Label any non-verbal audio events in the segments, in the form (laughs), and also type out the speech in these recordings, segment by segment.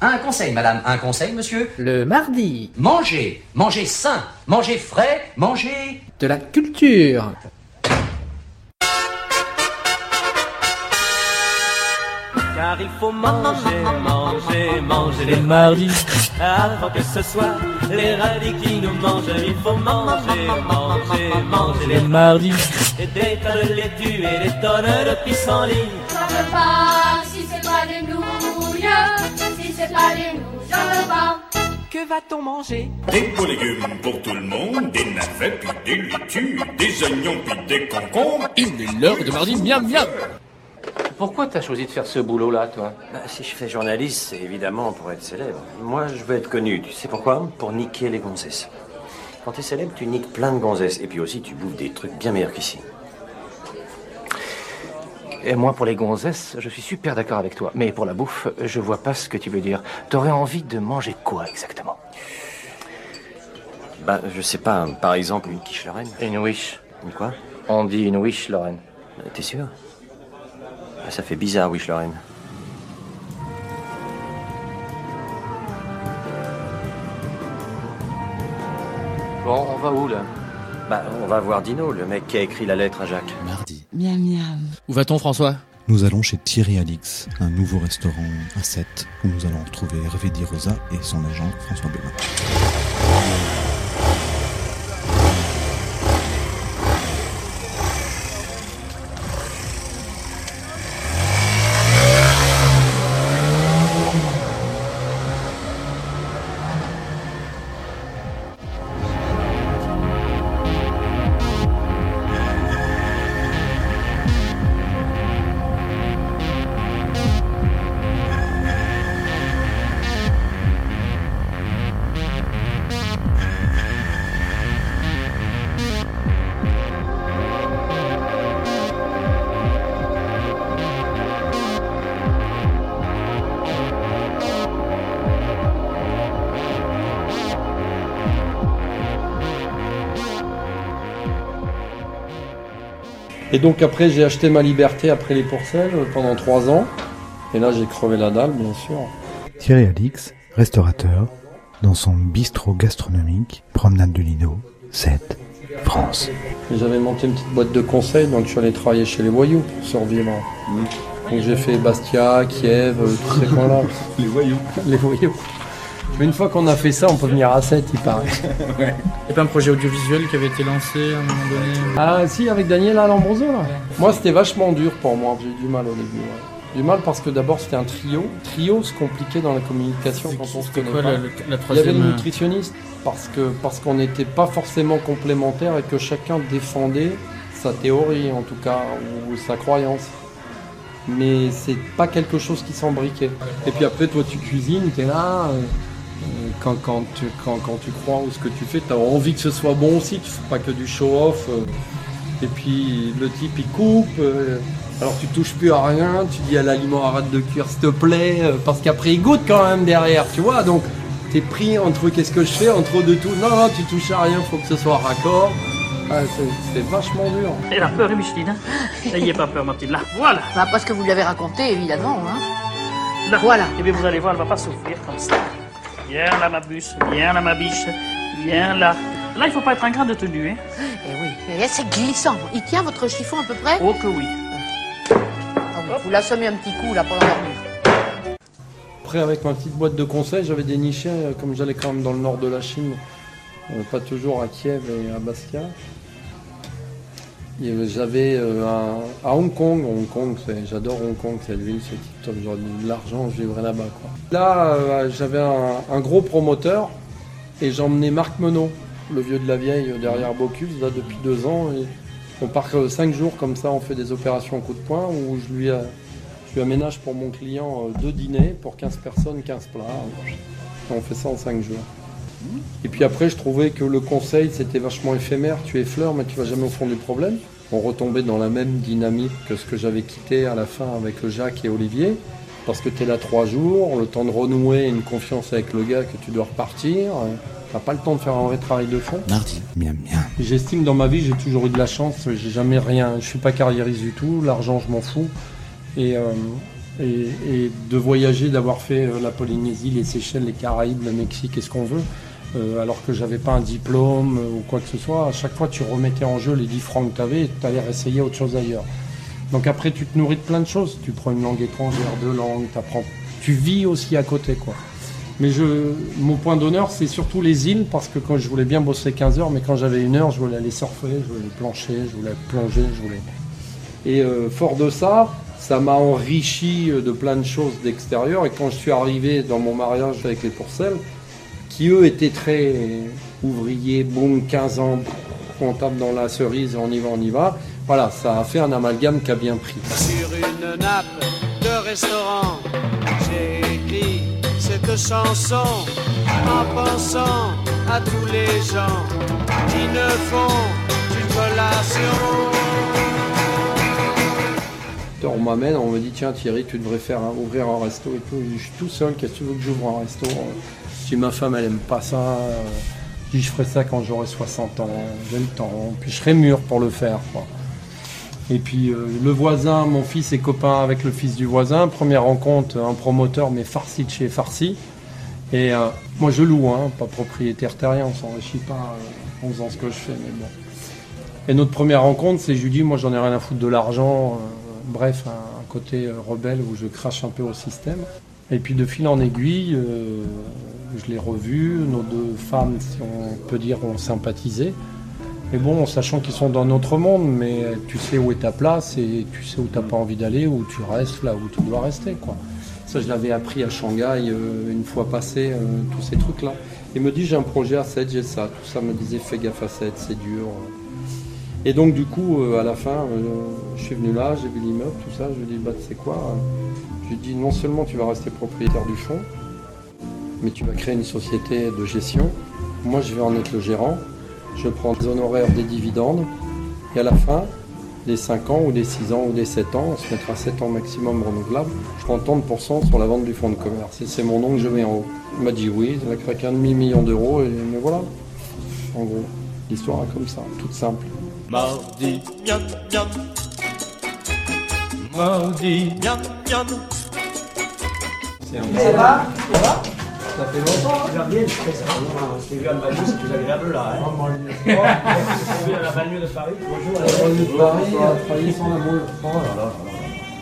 Un conseil, madame, un conseil, monsieur. Le mardi, Mangez, mangez sain, mangez frais, mangez... de la culture. Car il faut manger, manger, manger les mardis Avant que ce soit les radis qui nous mangent Il faut manger, manger, manger les mardis Et des tas de laitue et des tonnes de pissenlit J'en veux pas, si c'est pas des si c'est pas des nouilles, j'en veux pas. Que va-t-on manger Des beaux légumes pour tout le monde, des navets puis des laitues, des oignons puis des concombres. Il est l'heure de mardi miam miam Pourquoi t'as choisi de faire ce boulot-là, toi Bah, si je fais journaliste, c'est évidemment pour être célèbre. Moi, je veux être connu. Tu sais pourquoi? Pour niquer les gonzesses. Quand t'es célèbre, tu niques plein de gonzesses. Et puis aussi, tu bouffes des trucs bien meilleurs qu'ici. Et moi, pour les gonzesses, je suis super d'accord avec toi. Mais pour la bouffe, je vois pas ce que tu veux dire. T'aurais envie de manger quoi exactement? Bah, je sais pas. Par exemple, une quiche Lorraine. Une wish. Une quoi? On dit une wish, Lorraine. T'es sûr? Ah, Ça fait bizarre, wish Lorraine. Bon, on va où, là? Bah, on va voir Dino, le mec qui a écrit la lettre à Jacques. Mardi. Miam miam. Où va-t-on, François? Nous allons chez Thierry Alix, un nouveau restaurant à 7, où nous allons retrouver Hervé Di Rosa et son agent François Bénin. Et donc après, j'ai acheté ma liberté après les Pourcelles euh, pendant trois ans. Et là, j'ai crevé la dalle, bien sûr. Thierry Alix, restaurateur, dans son bistrot gastronomique, promenade de Lido, 7, France. J'avais monté une petite boîte de conseils, donc je suis allé travailler chez les voyous pour survivre. Donc j'ai fait Bastia, Kiev, euh, tous ces coins-là. (laughs) Les voyous. les voyous. Mais une fois qu'on a fait ça, on peut venir à 7, il paraît. (laughs) Il n'y a pas un projet audiovisuel qui avait été lancé à un moment donné Ah si, avec Daniel Alambroso là. Moi c'était vachement dur pour moi, j'ai eu du mal au début. ouais. Du mal parce que d'abord c'était un trio. Trio c'est compliqué dans la communication quand on se C'était connaît quoi pas. la, la- la Il y avait le euh, nutritionniste parce que parce qu'on n'était pas forcément complémentaires et que chacun défendait sa théorie en tout cas ou sa croyance. Mais c'est pas quelque chose qui s'embriquait. Et puis après toi tu cuisines, tu es là. Quand, quand, tu, quand, quand tu crois ou ce que tu fais, tu as envie que ce soit bon aussi, tu fais pas que du show-off. euh, et puis le type il coupe, euh, alors tu touches plus à rien, tu dis à l'aliment arrête de cuire s'il te plaît, euh, parce qu'après il goûte quand même derrière, tu vois, donc t'es pris entre qu'est-ce que je fais, entre de tout, non non tu touches à rien, faut que ce soit raccord. Ah, c'est- vachement dur. Elle a peur, Micheline. N'ayez pas peur, ma petite. Là, voilà. Bah, parce que vous lui avez raconté, évidemment. Hein. Là. Voilà. Et bien, vous allez voir, elle va pas souffrir comme ça. Viens là, ma bûche. Viens là, ma biche. Viens là. Là, il faut pas être un grain de tenue, hein. Eh oui, Et c'est glissant. Il tient votre chiffon à peu près Oh que oui. Ah oui, Vous l'assommez un petit coup là pour dormir. Après avec ma petite boîte de conseils, j'avais déniché, euh, comme j'allais quand même dans le nord de la Chine, euh, pas toujours à Kiev et à Bastia. J'avais euh, à Hong Kong, Hong Kong, j'adore Hong Kong, cette ville, c'est tip top, j'aurais de l'argent, je vivrais là-bas. Là, euh, j'avais un, gros promoteur et j'emmenais Marc Menot, le vieux de la vieille, derrière Bocuse, là depuis deux ans. On part euh, cinq jours comme ça, on fait des opérations coup de poing où je lui, je lui aménage pour mon client deux dîners pour 15 personnes, 15 plats. On fait ça en cinq jours. Et puis après, je trouvais que le conseil, c'était vachement éphémère. Tu effleures, mais tu vas jamais au fond du problème. On retombait dans la même dynamique que ce que j'avais quitté à la fin avec le Jacques et Olivier. Parce que tu es là trois jours, le temps de renouer une confiance avec le gars que tu dois repartir. T'as pas le temps de faire un vrai travail de fond. Mardi. Miam miam. J'estime dans ma vie, j'ai toujours eu de la chance. J'ai jamais rien. Je suis pas carriériste du tout. L'argent, je m'en fous. Et, euh, et, et de voyager, d'avoir fait euh, la Polynésie, les Seychelles, les Caraïbes, le Mexique et ce qu'on veut, euh, alors que j'avais pas un diplôme euh, ou quoi que ce soit, à chaque fois tu remettais en jeu les 10 francs que tu avais et tu allais réessayer autre chose ailleurs. Donc après tu te nourris de plein de choses, tu prends une langue étrangère, deux langues, t'apprends, tu vis aussi à côté quoi. Mais je, mon point d'honneur, c'est surtout les îles, parce que quand je voulais bien bosser 15 heures, mais quand j'avais une heure, je voulais aller surfer, je voulais plancher, je voulais plonger, je voulais. Et euh, fort de ça, ça m'a enrichi de plein de choses d'extérieur. Et quand je suis arrivé dans mon mariage avec les Pourcelles, qui eux étaient très ouvriers, boum, 15 ans, tape dans la cerise, on y va, on y va. Voilà, ça a fait un amalgame qui a bien pris. Sur une nappe de restaurant, j'ai écrit cette chanson en pensant à tous les gens qui ne font qu'une collation. On m'amène, on me dit tiens Thierry, tu devrais faire ouvrir un resto et tout. Je suis tout seul, qu'est-ce que tu veux que j'ouvre un resto? Si ma femme elle aime pas ça, euh, je ferai ça quand j'aurai 60 ans, j'ai le temps, puis je serai mûr pour le faire. quoi. Et puis euh, le voisin, mon fils est copain avec le fils du voisin, première rencontre, un promoteur mais farci de chez farci. Et euh, moi je loue, hein, pas propriétaire terrien, on s'enrichit pas euh, en faisant ce que je fais, mais bon. Et notre première rencontre, c'est je lui dis, moi j'en ai rien à foutre de l'argent, bref, un, côté rebelle où je crache un peu au système. Et puis de fil en aiguille, je l'ai revu, nos deux femmes, si on peut dire, ont sympathisé. Mais bon, sachant qu'ils sont dans notre monde, mais tu sais où est ta place et tu sais où t'as pas envie d'aller, où tu restes là où tu dois rester. Ça, je l'avais appris à Shanghai euh, une fois passé, euh, tous ces trucs-là. Il me dit, j'ai un projet à 7, j'ai ça. Tout ça me disait, fais gaffe à 7, c'est dur. Et donc, du coup, euh, à la fin, je suis venu là, j'ai vu l'immeuble, tout ça. Je lui ai dit, bah, tu sais quoi Je lui ai dit, non seulement tu vas rester propriétaire du fonds, mais tu vas créer une société de gestion. Moi, je vais en être le gérant. Je prends des honoraires, des dividendes. Et à la fin, les 5 ans ou les 6 ans ou les 7 ans, on se mettra 7 ans maximum renouvelable, je prends 30% sur la vente du fonds de commerce. Et c'est mon nom que je mets en haut. Il m'a dit oui, il a craqué un demi-million d'euros, et mais voilà. En gros, l'histoire est comme ça, toute simple. Mardi, miam, miam. Mardi, miam, miam. Ça va? Ça va? Ça fait longtemps Tu. Je t'ai vu à la banlieue, c'est plus agréable là. Hein. Je t'ai vu à la banlieue de Paris. Bonjour. La banlieue de Paris, a travaillé sans la boule. Oh là là là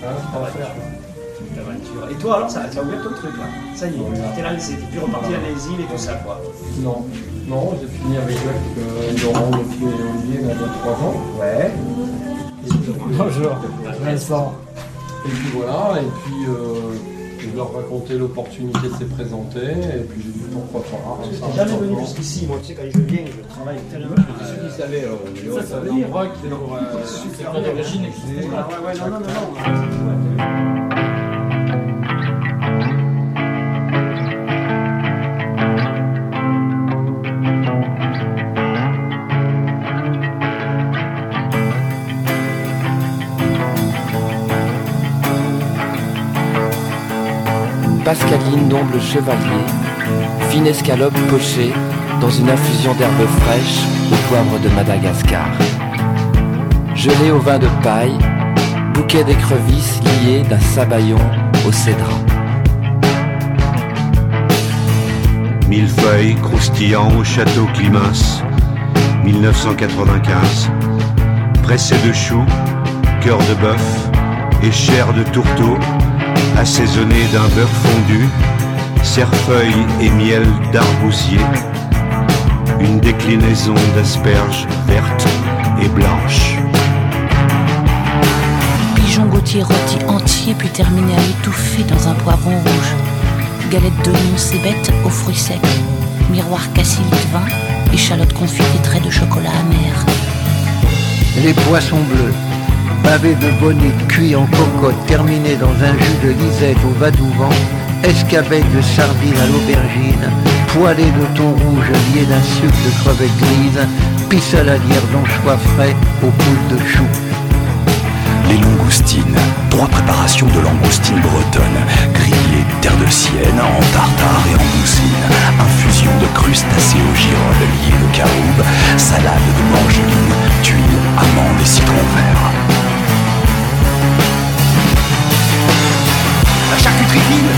là. Hein. L'aventure. Et toi alors, ça, ça a ouvert ton truc là. Ça y est, t'es là, c'est plus reparti dans les îles et tout ça quoi. Non, non, j'ai fini avec Jacques euh, Laurent, le pied et Olivier, il y a 3 ans. Ouais. Bonjour, Vincent. Et puis voilà, et puis euh, leur racontais l'opportunité de se présenter, et puis j'ai dit pourquoi pas. Je suis jamais venu jusqu'ici, moi tu sais, quand je viens, je travaille tellement. Ceux qui savaient, euh, ça, ça veut dire. voit qu'il est pour, euh, Super c'est Ouais, etc. ouais, ouais, non, non, non, Pascaline d'omble chevalier, fine escalope pochée dans une infusion d'herbes fraîches au poivre de Madagascar. Gelée au vin de paille, bouquet d'écrevisses lié d'un sabayon au cédrat. Millefeuille croustillant au château Climens, 1995. Pressé de choux, cœur de bœuf et chair de tourteau, assaisonné d'un beurre fondu, cerfeuil et miel d'arbousier. Une déclinaison d'asperges vertes et blanches. Pigeon Gauthier rôti entier puis terminé à étouffer dans un poivron rouge. Galette d'oignons cébette aux fruits secs. Miroir cassili de vin. Échalote confite et traits de chocolat amer. Les poissons bleus, pavés de bonnets cuits en cocotte, terminés dans un jus de lisette au vadouvan, escabeille de sardines à l'aubergine, poêlés de thon rouge liés d'un sucre de crevettes grises, pissaladière d'anchois frais aux poules de choux. Les langoustines. Trois préparations de langoustines bretonnes. Grillées terre de sienne, en tartare et en mousseline. Infusion de crustacés au girolles liés de caroube. Salade de morgeline, tuiles, amandes et citron vert. Friville.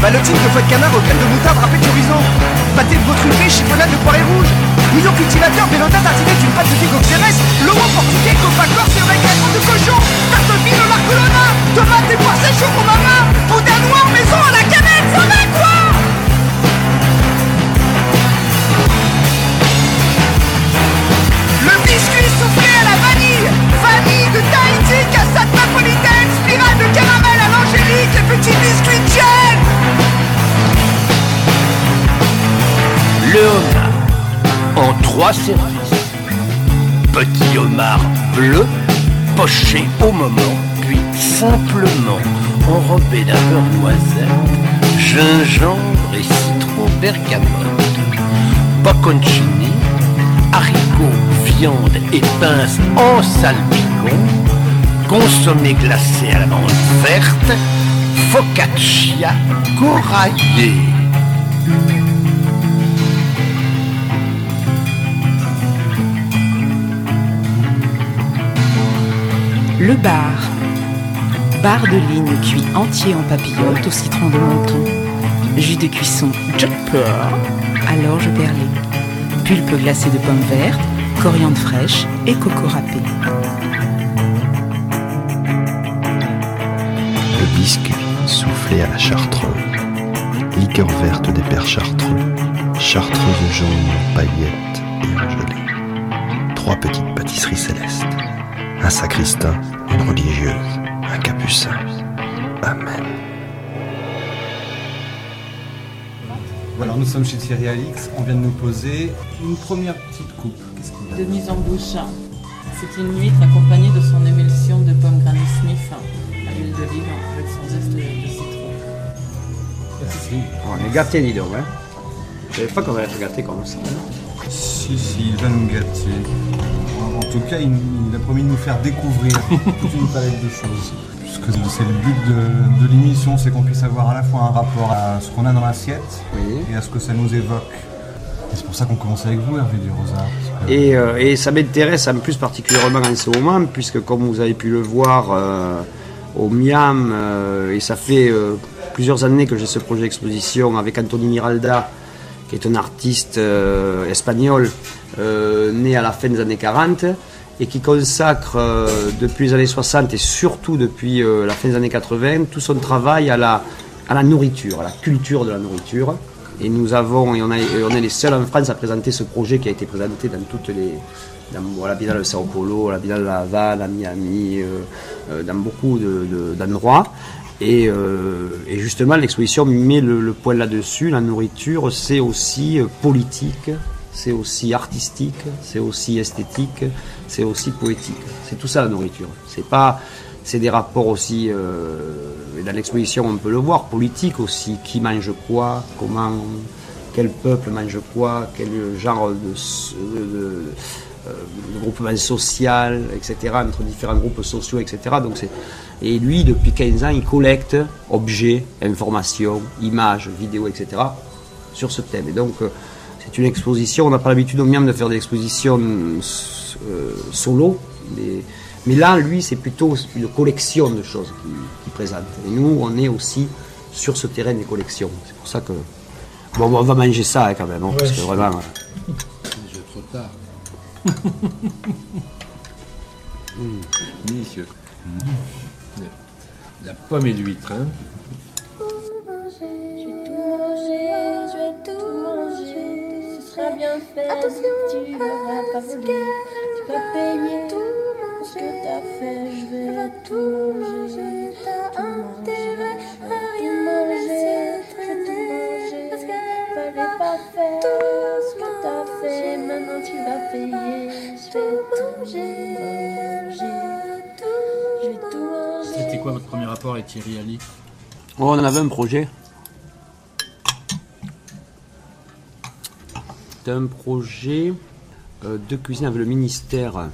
Ballotine de foie de canard, auquel de moutarde râpé de chorizo. Pâté de veau truffé, chiffonnade de poirée rouge. Bouillon cultivateur, bélota tartiné d'une pâte de figue auxérès. Lomo portugais, copa corse et avec de cochon. Tarte fine au marcolona. Tomates et poires sèches au maman. Boudin noir, maison à la canette, ça va quoi? Le biscuit soufflé à la vanille Vanille de Tahiti, cassade napolitaine Spirale de caramel Le homard en trois services. Petit homard bleu, poché au moment, puis simplement enrobé d'un beurre noisette, gingembre et citron bergamote. Bocconcini, haricots, viande et pinces en salpicon, consommé glacé à la menthe verte, focaccia coraillée. Le bar. Bar de ligne cuit entier en papillote au citron de menton. Jus de cuisson Jumper à l'orge perlée. Pulpe glacée de pommes vertes, coriandre fraîche et coco râpé. Le biscuit soufflé à la chartreuse. Liqueur verte des pères chartreux. Chartreuse jaune, paillettes et engelée. Trois petites pâtisseries célestes. Un sacristain, une religieuse, un capucin. Amen. Voilà, nous sommes chez Thierry Alix. On vient de nous poser une première petite coupe. Qu'est-ce qu'il y a de mise en bouche. C'est une huître accompagnée de son émulsion de pomme Granny Smith avec son zeste de, citron. Merci. On est gâtés, dis donc. Hein. Je savais pas qu'on allait être gâtés comme ça. Si, si, il va nous gâter. En, tout cas, il, il a promis de nous faire découvrir (laughs) toute une palette de choses. Puisque c'est le but de, de l'émission, c'est qu'on puisse avoir à la fois un rapport à ce qu'on a dans l'assiette et à ce que ça nous évoque. Et c'est pour ça qu'on commence avec vous, Hervé Durosa. parce que- Et, euh, et ça m'intéresse en plus particulièrement en ce moment, puisque comme vous avez pu le voir euh, au Miam, euh, et ça fait euh, plusieurs années que j'ai ce projet d'exposition avec Anthony Miralda, qui est un artiste euh, espagnol né à la fin des années 40 et qui consacre depuis les années 60 et surtout depuis la fin des années 80 tout son travail à la, à la nourriture, à la culture de la nourriture. Et nous avons, et on est les seuls en France à présenter ce projet qui a été présenté dans toutes les, dans la Biennale de Sao Paulo, la Biennale de La Havane, à Miami, euh, euh, dans beaucoup de- de- d'endroits. Et, euh, et justement, l'exposition met le, le point là-dessus. La nourriture, c'est aussi politique, c'est aussi artistique, c'est aussi esthétique, c'est aussi poétique. C'est tout ça la nourriture. C'est pas, c'est des rapports aussi. et dans l'exposition, on peut le voir, politique aussi. Qui mange quoi Comment Quel peuple mange quoi Quel genre de- euh, de groupement social, etc., entre différents groupes sociaux, etc. Donc et lui, depuis 15 ans, il collecte objets, informations, images, vidéos, etc., sur ce thème. Et donc, euh, c'est une exposition, on n'a pas l'habitude au Miam de faire des expositions euh, solo, mais, mais là, lui, c'est plutôt une collection de choses qu'il présente. Et nous, on est aussi sur ce terrain des collections. C'est pour ça que... Bon, on va manger ça hein, quand même, hein, parce que vraiment... Mm. (laughs) Délicieux. La pomme et l'huître, hein. Je vais tout manger, ce sera bien fait. tu n'auras pas tu vas payer tout ce que t'as fait. Je vais tout manger, C'était quoi votre premier rapport avec Thierry Ali Oh, on avait un projet. C'était un projet euh, de cuisine avec le ministère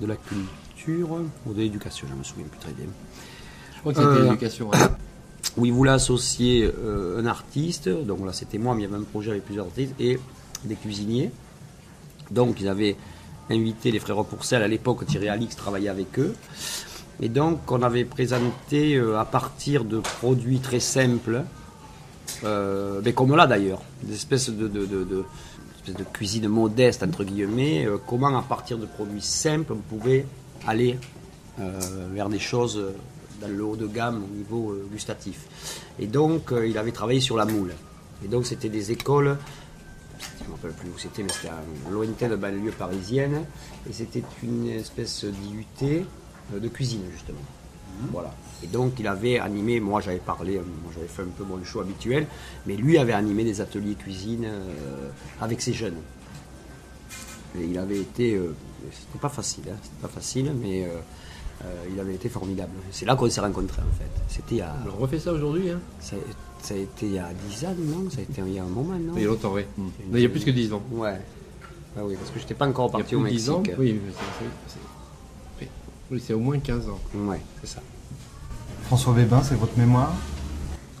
de la Culture ou de l'Éducation, je ne me souviens plus très bien. Je crois que c'était l'éducation, ouais. (coughs) Où il voulait associer euh, un artiste, donc là c'était moi, mais il y avait un projet avec plusieurs artistes, et des cuisiniers. Donc ils avaient invité les frères Pourcel, à l'époque Thierry Alix travaillait avec eux. Et donc, on avait présenté euh, à partir de produits très simples, euh, mais comme là d'ailleurs, des espèces de, cuisine modeste, entre guillemets, euh, comment à partir de produits simples, on pouvait aller vers des choses dans le haut de gamme au niveau gustatif. Et donc, il avait travaillé sur la moule. Et donc, c'était des écoles je ne me rappelle plus où c'était, mais c'était à lointaine banlieue parisienne. Et c'était une espèce d'IUT euh, de cuisine, justement. Voilà. Et donc, il avait animé, moi j'avais parlé, euh, moi j'avais fait un peu mon show habituel, mais lui avait animé des ateliers cuisine euh, avec ses jeunes. Et il avait été. euh, c'était pas facile, hein, c'était pas facile, mais euh, il avait été formidable. C'est là qu'on s'est rencontrés en fait. C'était a. On refait ça aujourd'hui, hein? Ça, a été il y a 10 ans, non? Ça a été il y a un moment, non? Il y a longtemps, oui. Il y a plus que 10 ans. Ouais. Ah oui, parce que j'étais pas encore Il parti au de 10 Mexique. ans Oui, mais c'est- oui. Au moins 15 ans. Ouais, c'est ça. François Vébin, c'est votre mémoire?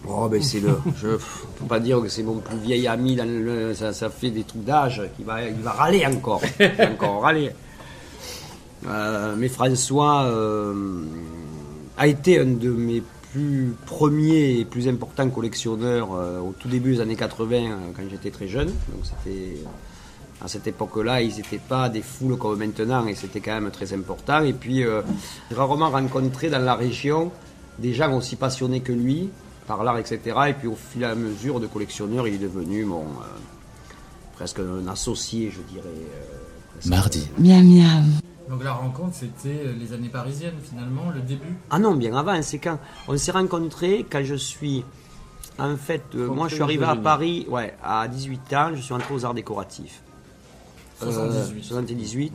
Oh, ben c'est le. Je ne peux pas dire que c'est mon plus vieil ami, dans le, ça, ça fait des trucs d'âge, qui va, il va râler encore. Il va encore râler. Euh, mais François euh, a été un de mes plus premiers et plus importants collectionneurs euh, au tout début des années 80, euh, quand j'étais très jeune. Donc c'était. À cette époque-là, ils n'étaient pas des foules comme maintenant et c'était quand même très important. Et puis, euh, j'ai rarement rencontré dans la région des gens aussi passionnés que lui par l'art, etc. Et puis, au fil et à mesure de collectionneur, il est devenu mon, euh, presque un associé, je dirais. euh. Mardi. Miam miam. Donc la rencontre, c'était les années parisiennes finalement, le début. Ah non, bien avant, c'est quand on s'est rencontrés quand je suis. En fait, euh, moi je suis arrivé à. Paris ouais, à 18 ans, je suis entré aux arts décoratifs. 78. 78.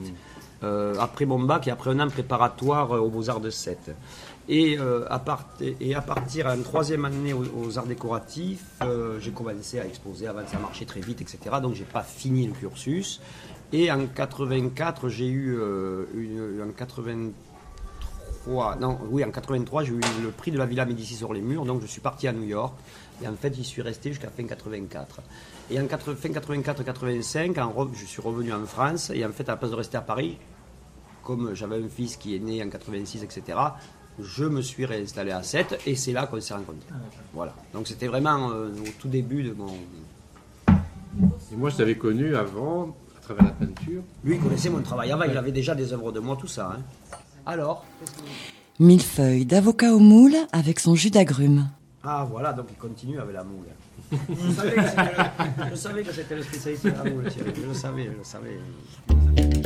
euh, après mon bac et après un an préparatoire euh, aux Beaux-Arts de Sète. Et, euh, à part- et à partir en troisième année aux, aux arts décoratifs, euh, j'ai commencé à exposer. Avant, ça marchait très vite, etc. Donc, j'ai pas fini le cursus. Et en 84, j'ai eu euh, une, en 83, non, oui, en 83, j'ai eu le prix de la Villa Médicis sur les murs. Donc, je suis parti à New York. Et en fait, j'y suis resté jusqu'à fin 84. Et en 80 fin 84-85, en re- je suis revenu en France. Et en fait, à la place de rester à Paris, comme j'avais un fils qui est né en 86, etc., je me suis réinstallé à 7 et c'est là qu'on s'est rencontrés. Voilà. Donc c'était vraiment euh, au tout début de mon. Et moi, je t'avais connu avant, à travers la peinture. Lui, il connaissait mon travail avant, il avait déjà des œuvres de moi, tout ça. hein. Alors Mille feuilles d'avocat au moule avec son jus d'agrumes. Ah voilà, donc il continue avec la moule. Je savais que c'était le- je savais que c'était le spécialité de la moule, Thierry. Je le savais, je le savais.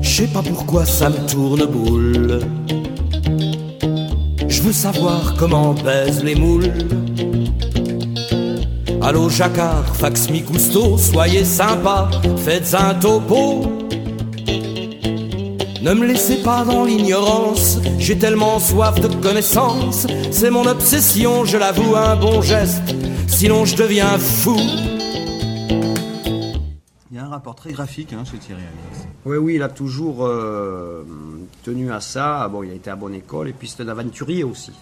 Je sais pas pourquoi ça me tourne boule. Je veux savoir comment baisent les moules. Allô Jacquard, fax mi gusto, soyez sympa, faites un topo. Ne me laissez pas dans l'ignorance, j'ai tellement soif de connaissance, c'est mon obsession, je l'avoue, un bon geste, sinon je deviens fou. Il y a un rapport très graphique hein, chez Thierry. Oui, oui, il a toujours euh, tenu à ça. Bon, il a été à bonne école et puis c'est un aventurier aussi.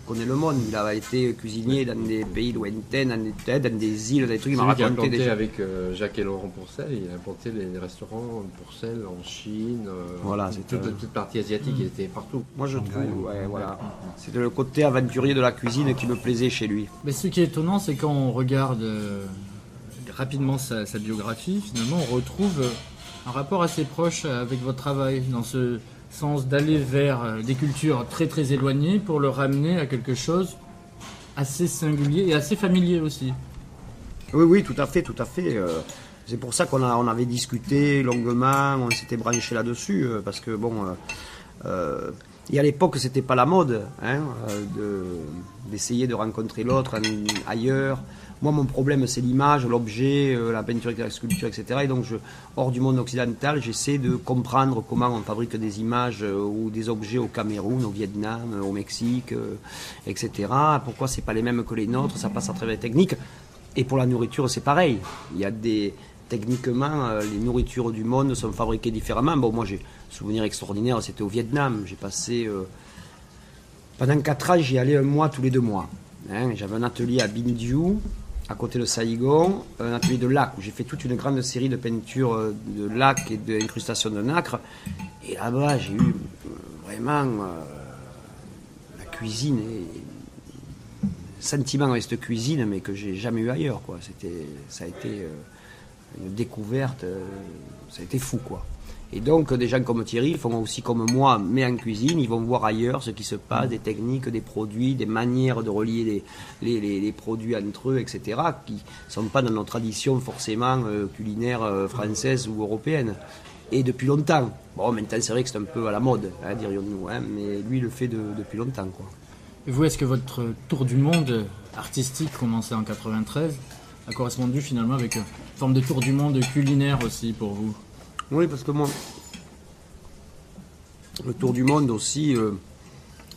Il connaît le monde. Il a été cuisinier dans des pays lointains, dans des, dans des îles, dans des trucs. Il m'a raconté des avec euh, Jacques et Laurent Pourcel, il a implanté les restaurants Pourcel en Chine, euh, Voilà, toute, c'est toute, toute partie asiatique, il était partout. Moi, je trouve, ouais, voilà. C'était le côté aventurier de la cuisine qui me plaisait chez lui. Mais ce qui est étonnant, c'est quand on regarde euh, rapidement sa, sa biographie, finalement, on retrouve un rapport assez proche avec votre travail, dans ce sens d'aller vers euh, des cultures très très éloignées pour le ramener à quelque chose assez singulier et assez familier aussi. Oui, oui, tout à fait, tout à fait. euh, C'est pour ça qu'on on avait discuté longuement, on s'était branché là-dessus, euh, parce que bon, et à l'époque, c'était pas la mode hein, de- d'essayer de rencontrer l'autre ailleurs. Moi, mon problème, c'est l'image, l'objet, euh, la peinture, la sculpture, etc. Et donc, hors du monde occidental, j'essaie de comprendre comment on fabrique des images euh, ou des objets au Cameroun, au Vietnam, euh, au Mexique, etc. Pourquoi c'est pas les mêmes que les nôtres? Ça passe à travers les techniques. Et pour la nourriture, c'est pareil. Il y a techniquement, les nourritures du monde sont fabriquées différemment. Bon, moi, j'ai souvenir extraordinaire, c'était au Vietnam. J'ai passé pendant 4 ans, j'y allais un mois tous les deux mois. Hein, J'avais un atelier à Binh Dhu, à côté de Saïgon, un atelier de lac où j'ai fait toute une grande série de peintures euh, de lac et d'incrustations de nacre. Et là-bas, j'ai eu euh, vraiment euh, la cuisine et sentiment avec cette cuisine, mais que j'ai jamais eu ailleurs. Ça a été euh, une découverte, euh, ça a été fou. quoi. Et donc, des gens comme Thierry font aussi comme moi, mais en cuisine, ils vont voir ailleurs ce qui se passe, des techniques, des produits, des manières de relier les, les, les- produits entre eux, etc., qui ne sont pas dans nos traditions forcément euh, culinaires euh, françaises ou européennes. Et depuis longtemps. Bon, maintenant, c'est vrai que c'est un peu à la mode, hein, dirions-nous, hein, mais lui, le fait de- depuis longtemps. Et vous, est-ce que votre tour du monde artistique commencé en 93 a correspondu finalement avec une forme de tour du monde culinaire aussi pour vous? Oui, parce que moi, le tour du monde aussi, euh,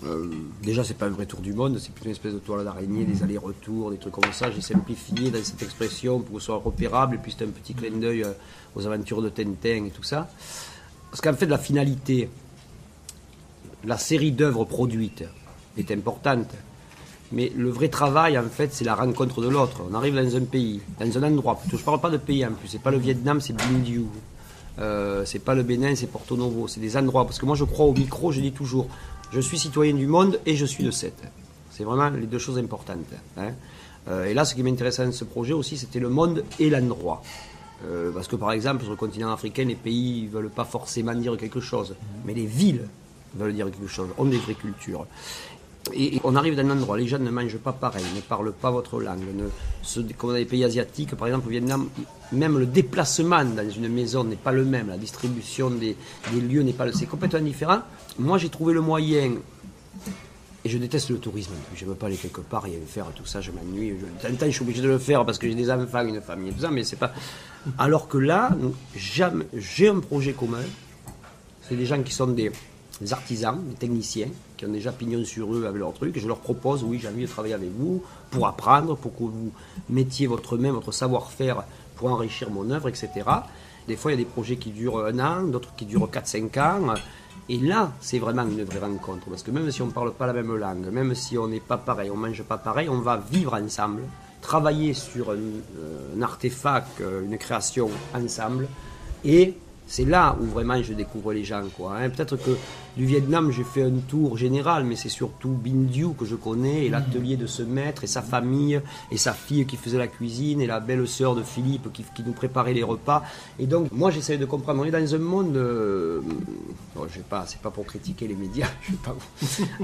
euh, déjà, c'est pas un vrai tour du monde, c'est plutôt une espèce de toile d'araignée, des allers-retours, des trucs comme ça. J'ai simplifié dans cette expression pour que ce soit repérable, et puis c'est un petit clin d'œil euh, aux aventures de Tintin et tout ça. Parce qu'en fait, la finalité, la série d'œuvres produites est importante. Mais le vrai travail, en fait, c'est la rencontre de l'autre. On arrive dans un pays, dans un endroit. Plutôt, je parle pas de pays en plus. C'est pas le Vietnam, c'est Bindiu. Euh, c'est pas le Bénin, c'est Porto Novo. C'est des endroits. Parce que moi, je crois au micro, je dis toujours, je suis citoyen du monde et je suis de cette. C'est vraiment les deux choses importantes. hein. Euh, et là, ce qui m'intéressait dans ce projet aussi, c'était le monde et l'endroit. Euh, parce que par exemple, sur le continent africain, les pays ne veulent pas forcément dire quelque chose, mais les villes veulent dire quelque chose, ont des vraies cultures. Et, on arrive dans un endroit, les gens ne mangent pas pareil, ne parlent pas votre langue. Ne, se- comme dans les pays asiatiques, par exemple au Vietnam, même le déplacement dans une maison n'est pas le même, la distribution des, lieux n'est pas le c'est complètement différent. Moi j'ai trouvé le moyen, et je déteste le tourisme, je ne veux pas aller quelque part et faire tout ça, je m'ennuie. Je, temps, je suis obligé de le faire parce que j'ai des enfants, une famille tout ça, mais c'est pas. Alors que là, j'ai un projet commun, c'est des gens qui sont des artisans, des techniciens, qui ont déjà pignon sur eux avec leur truc. Et je leur propose, oui, j'ai envie de travailler avec vous pour apprendre, pour que vous mettiez votre main, votre savoir-faire pour enrichir mon œuvre, etc. Des fois, il y a des projets qui durent un an, d'autres qui durent 4-5 ans. Et là, c'est vraiment une vraie rencontre. Parce que même si on ne parle pas la même langue, même si on n'est pas pareil, on ne mange pas pareil, on va vivre ensemble, travailler sur un, euh, un artefact, euh, une création ensemble. Et c'est là où vraiment je découvre les gens. quoi, hein. Peut-être que du Vietnam, j'ai fait un tour général, mais c'est surtout Binh Dieu que je connais, et l'atelier de ce maître, et sa famille, et sa fille qui faisait la cuisine, et la belle sœur de Philippe qui, nous préparait les repas. Et donc, moi, j'essaie de comprendre. On est dans un monde, euh, bon, je vais pas, c'est pas pour critiquer les médias, (laughs) je vais pas,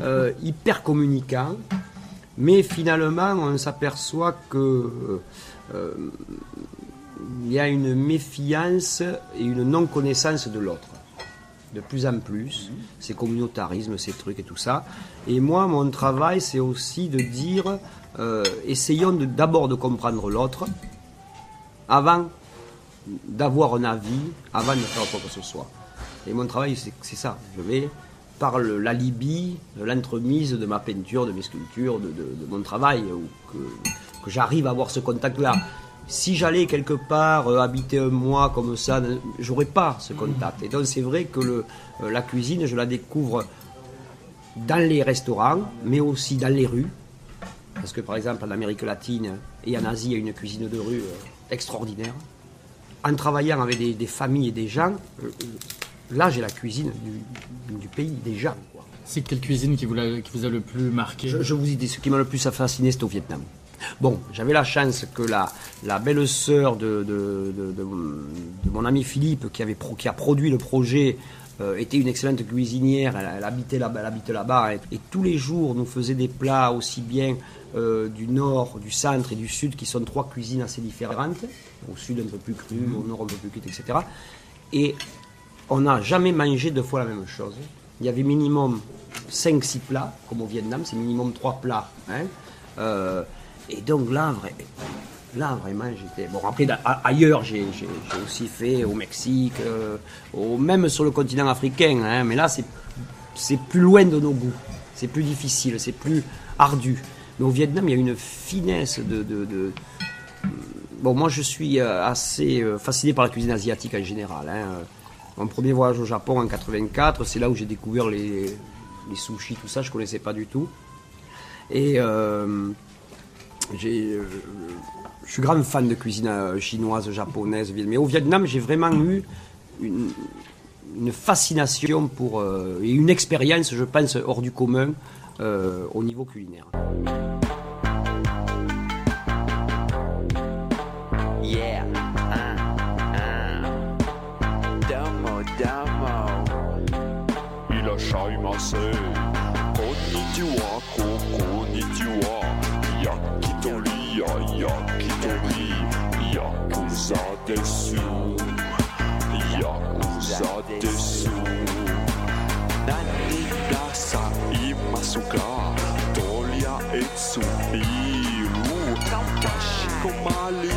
euh, hyper communicant, mais finalement, on s'aperçoit que euh, il y a une méfiance et une non-connaissance de l'autre. De plus en plus, ces communautarismes, ces trucs et tout ça. Et moi, mon travail, c'est aussi de dire, euh, essayons d'abord de comprendre l'autre, avant d'avoir un avis, avant de faire quoi que ce soit. Et mon travail, c'est ça. Je vais, par l'alibi, de l'entremise de ma peinture, de mes sculptures, de, de- de mon travail, ou que, que j'arrive à avoir ce contact-là. Si j'allais quelque part euh, habiter un mois comme ça, j'aurais pas ce contact. Et donc c'est vrai que le, euh, la cuisine, je la découvre dans les restaurants, mais aussi dans les rues. Parce que par exemple en Amérique latine et en Asie, il y a une cuisine de rue euh, extraordinaire. En travaillant avec des, des familles et des gens, là j'ai la cuisine du, du pays, des gens. C'est quelle cuisine qui vous, a, qui vous a le plus marqué? Je, je vous dis, ce qui m'a le plus fasciné, c'était au Vietnam. Bon, j'avais la chance que la, la belle sœur de, de, de- de mon- ami Philippe, qui, avait pro- qui a produit le projet, euh, était une excellente cuisinière. Elle, elle habitait là-bas, et, et tous les jours nous faisait des plats aussi bien euh, du nord, du centre et du sud, qui sont trois cuisines assez différentes. Au sud un peu plus cru, au nord un peu plus cuite, etc. Et on n'a jamais mangé deux fois la même chose. Il y avait minimum 5-6 plats, comme au Vietnam, c'est minimum 3 plats. hein. Euh, et donc là, vrai- là vraiment, j'étais. Bon, après, ailleurs, j'ai aussi fait au Mexique, euh, au- même sur le continent africain, hein, mais là, c'est plus loin de nos goûts. C'est plus difficile, c'est plus ardu. Mais au Vietnam, il y a une finesse de. Bon, moi, je suis euh, assez euh, fasciné par la cuisine asiatique en général. hein. Mon premier voyage au Japon en 84, c'est là où j'ai découvert les, les sushis, tout ça, je connaissais pas du tout. Et, je suis grand fan de cuisine euh, chinoise, japonaise, mais au Vietnam, j'ai vraiment eu une, une fascination pour, euh, et une expérience, je pense, hors du commun euh, au niveau culinaire. Yeah. Uh, uh idiot Yakitori, Yakitori Yakuza desu Yakuza desu Nani dasa imasu ga Toria etsu iru Kawashi komari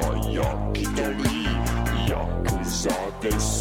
やいや一人ヤクザです。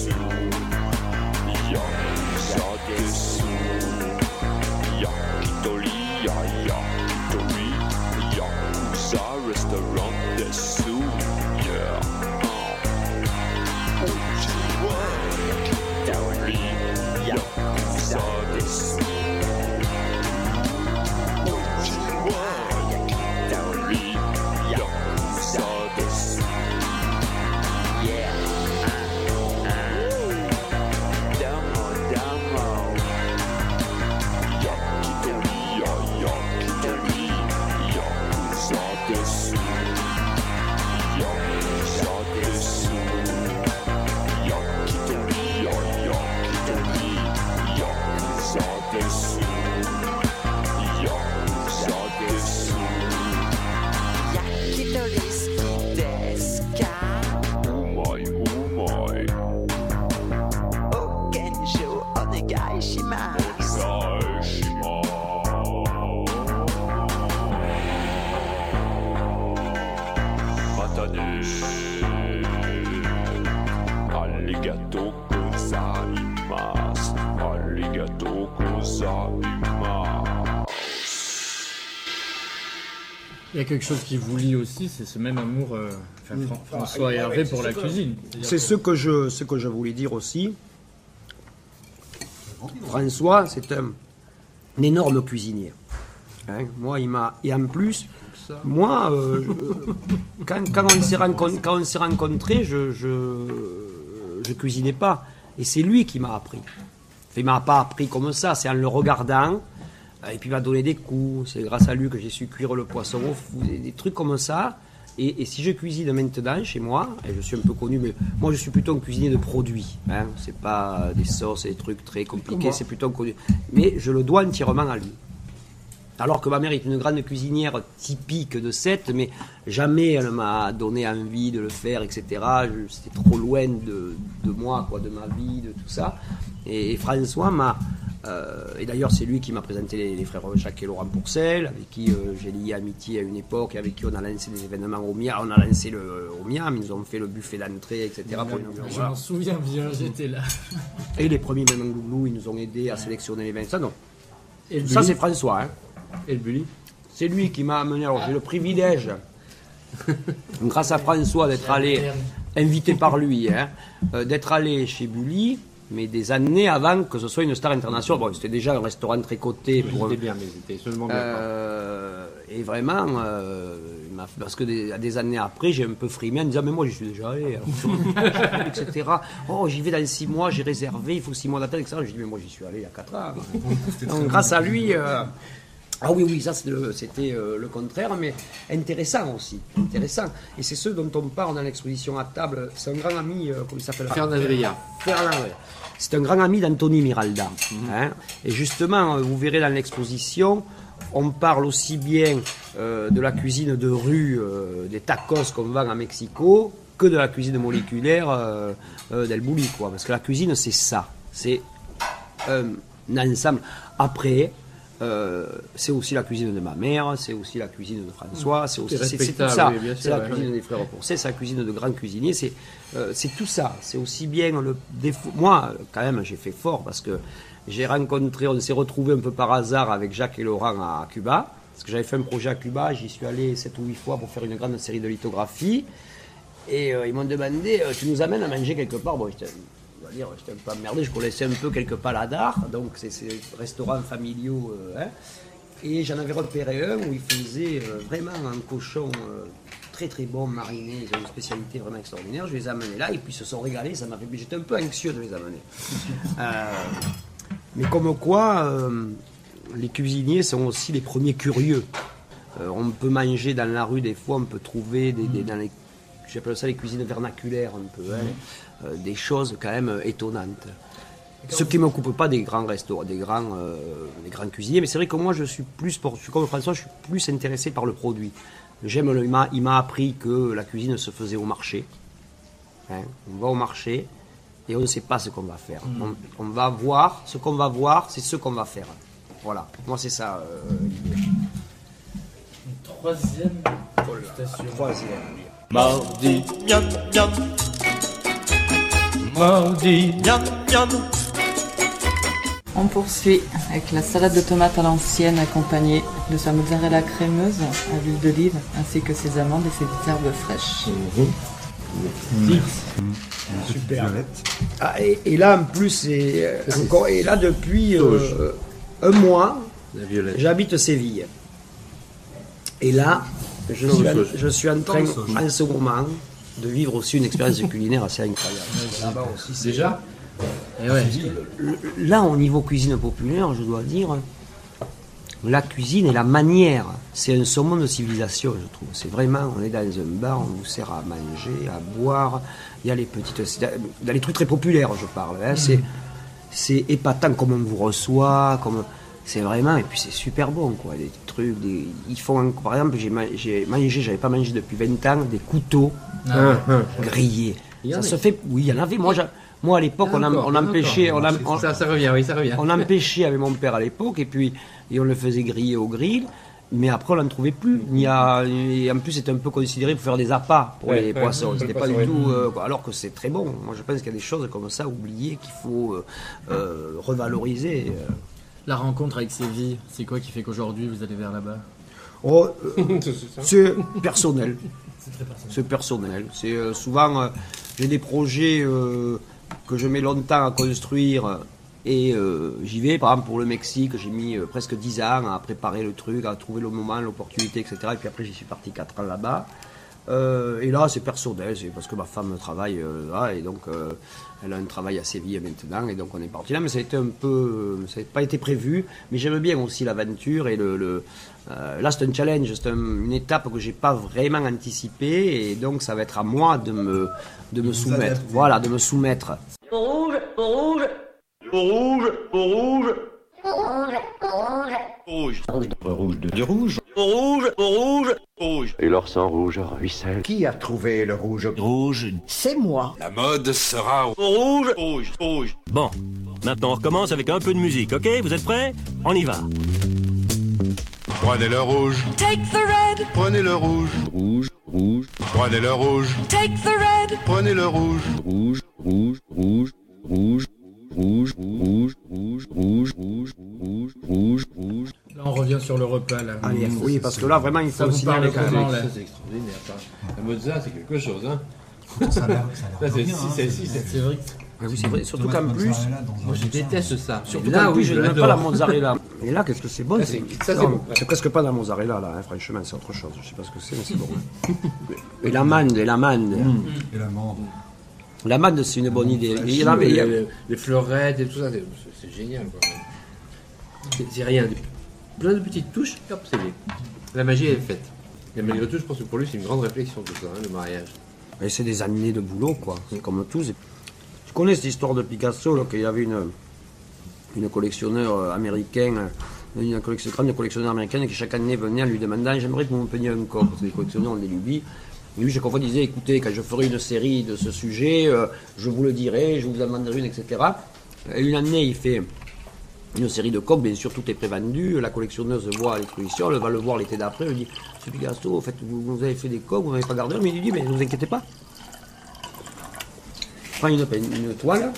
Y a quelque chose qui vous lie aussi, c'est ce même amour, euh, enfin, Fran- François et Hervé, pour la cuisine. C'est ce que je, ce que je voulais dire aussi. François, c'est un, un énorme cuisinier. Hein, moi, il m'a. Et en plus, moi, euh, je- quand, quand on s'est rencon- quand on s'est rencontrés, je, je, je cuisinais pas. Et c'est lui qui m'a appris. Enfin, il m'a pas appris comme ça, c'est en le regardant. Euh, Et puis il m'a donné des coups. C'est grâce à lui que j'ai su cuire le poisson des, trucs comme ça. Et, et si je cuisine maintenant chez moi, et je suis un peu connu, mais moi je suis plutôt un cuisinier de produits. Hein, c'est pas des sauces et des trucs très compliqués, c'est plutôt connu. Mais je le dois entièrement à lui. Alors que ma mère est une grande cuisinière typique de Sète, mais jamais elle m'a donné envie de le faire, etc. C'était trop loin de, de moi, quoi, de ma vie, de tout ça. Et, et François m'a. Euh, et d'ailleurs, c'est lui qui m'a présenté les, les frères Jacques et Laurent Pourcel, avec qui euh, j'ai lié amitié à une époque, et avec qui on a lancé des événements au Miam. On a lancé le, au Miam, ils nous ont fait le buffet d'entrée, etc. pour. Je m'en souviens bien, j'étais là. Et les premiers même Loulou, ils nous ont aidés à sélectionner les vins. Ça, non. Et ça, c'est François. Hein. Et le Bully C'est lui qui m'a amené. Alors, j'ai le privilège, grâce à François, d'être allé, invité par lui, hein, euh, d'être allé chez Bully, mais des années avant que ce soit une star internationale. Bon, c'était déjà un restaurant très coté. Pour, C'était bien, mais c'était seulement bien. euh, et vraiment, euh, parce que des, des années après, j'ai un peu frimé en disant Mais moi, j'y suis déjà allé, alors, etc. Oh, j'y vais dans six mois, j'ai réservé, il faut six mois d'attente, etc. J'ai dit Mais moi, j'y suis allé il y a quatre ans. Donc, grâce à lui, euh, Ah oui, oui, ça c'était le contraire, mais intéressant aussi. Intéressant. Et c'est ce dont on parle dans l'exposition à table. C'est un grand ami, euh, comment il s'appelle? Fernand Vrillard. Fernand. C'est un grand ami d'Anthony Miralda. hein. Et justement, euh, vous verrez dans l'exposition, on parle aussi bien euh, de la cuisine de rue, euh, des tacos qu'on vend à Mexico, que de la cuisine moléculaire d'El quoi. Parce que la cuisine, c'est ça. C'est un ensemble. Après, euh, c'est aussi la cuisine de ma mère, c'est aussi la cuisine de François, c'est aussi C'est tout ça. oui, c'est la cuisine des frères Pourcet, c'est la cuisine de grands cuisiniers, c'est euh, c'est tout ça. C'est aussi bien le défaut. Moi, quand même, j'ai fait fort parce que j'ai rencontré, on s'est retrouvé un peu par hasard avec Jacques et Laurent à Cuba. Parce que j'avais fait un projet à Cuba, j'y suis allé 7 ou 8 fois pour faire une grande série de lithographies. Et euh, ils m'ont demandé, tu nous amènes à manger quelque part? Bon, va dire, j'étais un peu emmerdé, je connaissais un peu quelques paladars, donc c'est ces restaurants familiaux. euh, hein. Et j'en avais repéré un où ils faisaient euh, vraiment un cochon euh, très très bon, mariné, ils ont une spécialité vraiment extraordinaire. Je les ai amenés là et puis ils se sont régalés, ça m'a fait... J'étais un peu anxieux de les amener. (laughs) Euh, mais comme quoi, euh, les cuisiniers sont aussi les premiers curieux. Euh, on peut manger dans la rue, des fois, on peut trouver des, des- dans les, j'appelle ça les cuisines vernaculaires un peu, hein, euh, des choses quand même euh, étonnantes. Ce qui ne m'occupe pas des grands restaurants, des grands, euh, des grands cuisiniers, mais c'est vrai que moi je suis plus, pour, je suis comme François, je suis plus intéressé par le produit. J'aime le, il m'a- appris que la cuisine se faisait au marché. Hein, on va au marché et on ne sait pas ce qu'on va faire. Mm. On, on va voir, ce qu'on va voir, c'est ce qu'on va faire. Voilà, moi c'est ça euh. Troisième. Troisième. Mardi, miam, miam. Mardi, miam, miam. On poursuit avec la salade de tomates à l'ancienne accompagnée de sa mozzarella crémeuse à l'huile d'olive ainsi que ses amandes et ses herbes fraîches. Super. Ah, et, et là, en plus, c'est euh, encore. Et là, depuis euh, un mois, j'habite Séville. Et là, je suis, en, Sauge. je suis en train, en ce moment, de vivre aussi une expérience culinaire assez incroyable. Là-bas aussi, Déjà Et ouais. Là, au niveau cuisine populaire, je dois dire, la cuisine et la manière, c'est un saumon de civilisation, je trouve. C'est vraiment, on est dans un bar, on vous sert à manger, à boire. Il y a les petites, dans les trucs très populaires, je parle. hein. C'est, c'est épatant comme on vous reçoit, comme c'est vraiment, et puis c'est super bon, quoi. Des trucs, des, ils font, par exemple, j'ai, ma- j'ai mangé, j'avais pas mangé depuis 20 ans, des couteaux Ah grillés. Il y en Ça se fait, oui, il y en avait. Moi, à l'époque, on, on empêchait, on, on- Ça, ça revient, oui, ça revient. on empêchait avec mon père à l'époque, et puis et on le faisait griller au grill. Mais après, on n'en trouvait plus. Il y a, et en plus, c'était un peu considéré pour faire des appâts pour Ouais, les ouais, poissons. C'était pas du tout. euh, alors que c'est très bon. Moi, je pense qu'il y a des choses comme ça oubliées qu'il faut euh, euh, revaloriser. La rencontre avec Séville, c'est quoi qui fait qu'aujourd'hui vous allez vers là-bas? Oh, euh, (laughs) c'est personnel. C'est très personnel. C'est personnel. C'est euh, souvent euh, j'ai des projets euh, que je mets longtemps à construire et euh, j'y vais. Par exemple pour le Mexique, j'ai mis euh, presque 10 ans à préparer le truc, à trouver le moment, l'opportunité, etc. Et puis après j'y suis parti 4 ans là-bas. Euh, et là c'est personnel, c'est parce que ma femme travaille euh, là et donc euh, elle a un travail à Séville maintenant et donc on est parti là. Mais ça a été un peu, ça n'a pas été prévu. Mais j'aime bien aussi l'aventure et le, le- euh, là, c'est un challenge, c'est un- une étape que j'ai pas vraiment anticipée et donc ça va être à moi de me, de me soumettre. Voilà, de me soumettre. Rouge, rouge, rouge, rouge. Rouge. Rouge de, de rouge. Rouge, rouge, rouge. Et leur sang rouge ruisselle. Qui a trouvé le rouge? Rouge. C'est moi. La mode sera Rouge, rouge, rouge. Bon, maintenant on recommence avec un peu de musique, ok? Vous êtes prêts? On y va. Prenez le rouge. Take the red, Prenez le rouge. Rouge, rouge, Prenez le rouge. take the red. Prenez le rouge. rouge, rouge, rouge, rouge, rouge, rouge, rouge, rouge, rouge, rouge, rouge, rouge. Là, on revient sur le repas. Là. Allez, oui, parce que là, vraiment, il Ça faut vous signaler parle quand même. Ça, c'est extraordinaire. La mozza, c'est quelque chose. Hein. Ça a l'air c'est vrai. Ah oui, c'est vrai, surtout qu'en plus, Moi, je déteste ça. Surtout là, quand oui, je n'aime pas la mozzarella. (laughs) Et là, qu'est-ce que c'est bon c'est- c'est- ça, c'est non, bon. C'est presque pas de la mozzarella, là, hein, franchement, c'est autre chose. Je sais pas ce que c'est, mais c'est bon. (laughs) et l'amande, et l'amande. Et l'amande. L'amande, c'est une bonne idée. Il y Les, fleurettes et tout ça, c'est- génial. quoi. C'est- C'est rien. Plein de petites touches, hop, c'est bien. La magie est faite. Et malgré tout, je pense que pour lui, c'est une grande réflexion tout ça, hein, le mariage. Et c'est des années de boulot, quoi. C'est comme tout. c'est- Tu connais cette histoire de Picasso, là, qu'il y avait une, une collectionneur euh, américaine, euh, une collection, grande collectionneur américaine qui chaque année venait en lui demandant J'aimerais que vous me peigniez un corps, parce que les collectionneurs ont des lubies. Et lui, chaque fois, disait Écoutez, quand je ferai une série de ce sujet, euh, je vous le dirai, je vous en demanderai une, etc. Et une année, il fait une série de coques, bien sûr, tout est prévendu. La collectionneuse voit l'exposition, elle va le voir l'été d'après, elle lui dit Monsieur Picasso, en fait, vous, vous avez fait des coques, vous n'avez pas gardé? Mais il lui dit Mais ne vous inquiétez pas. Il prend une, une toile,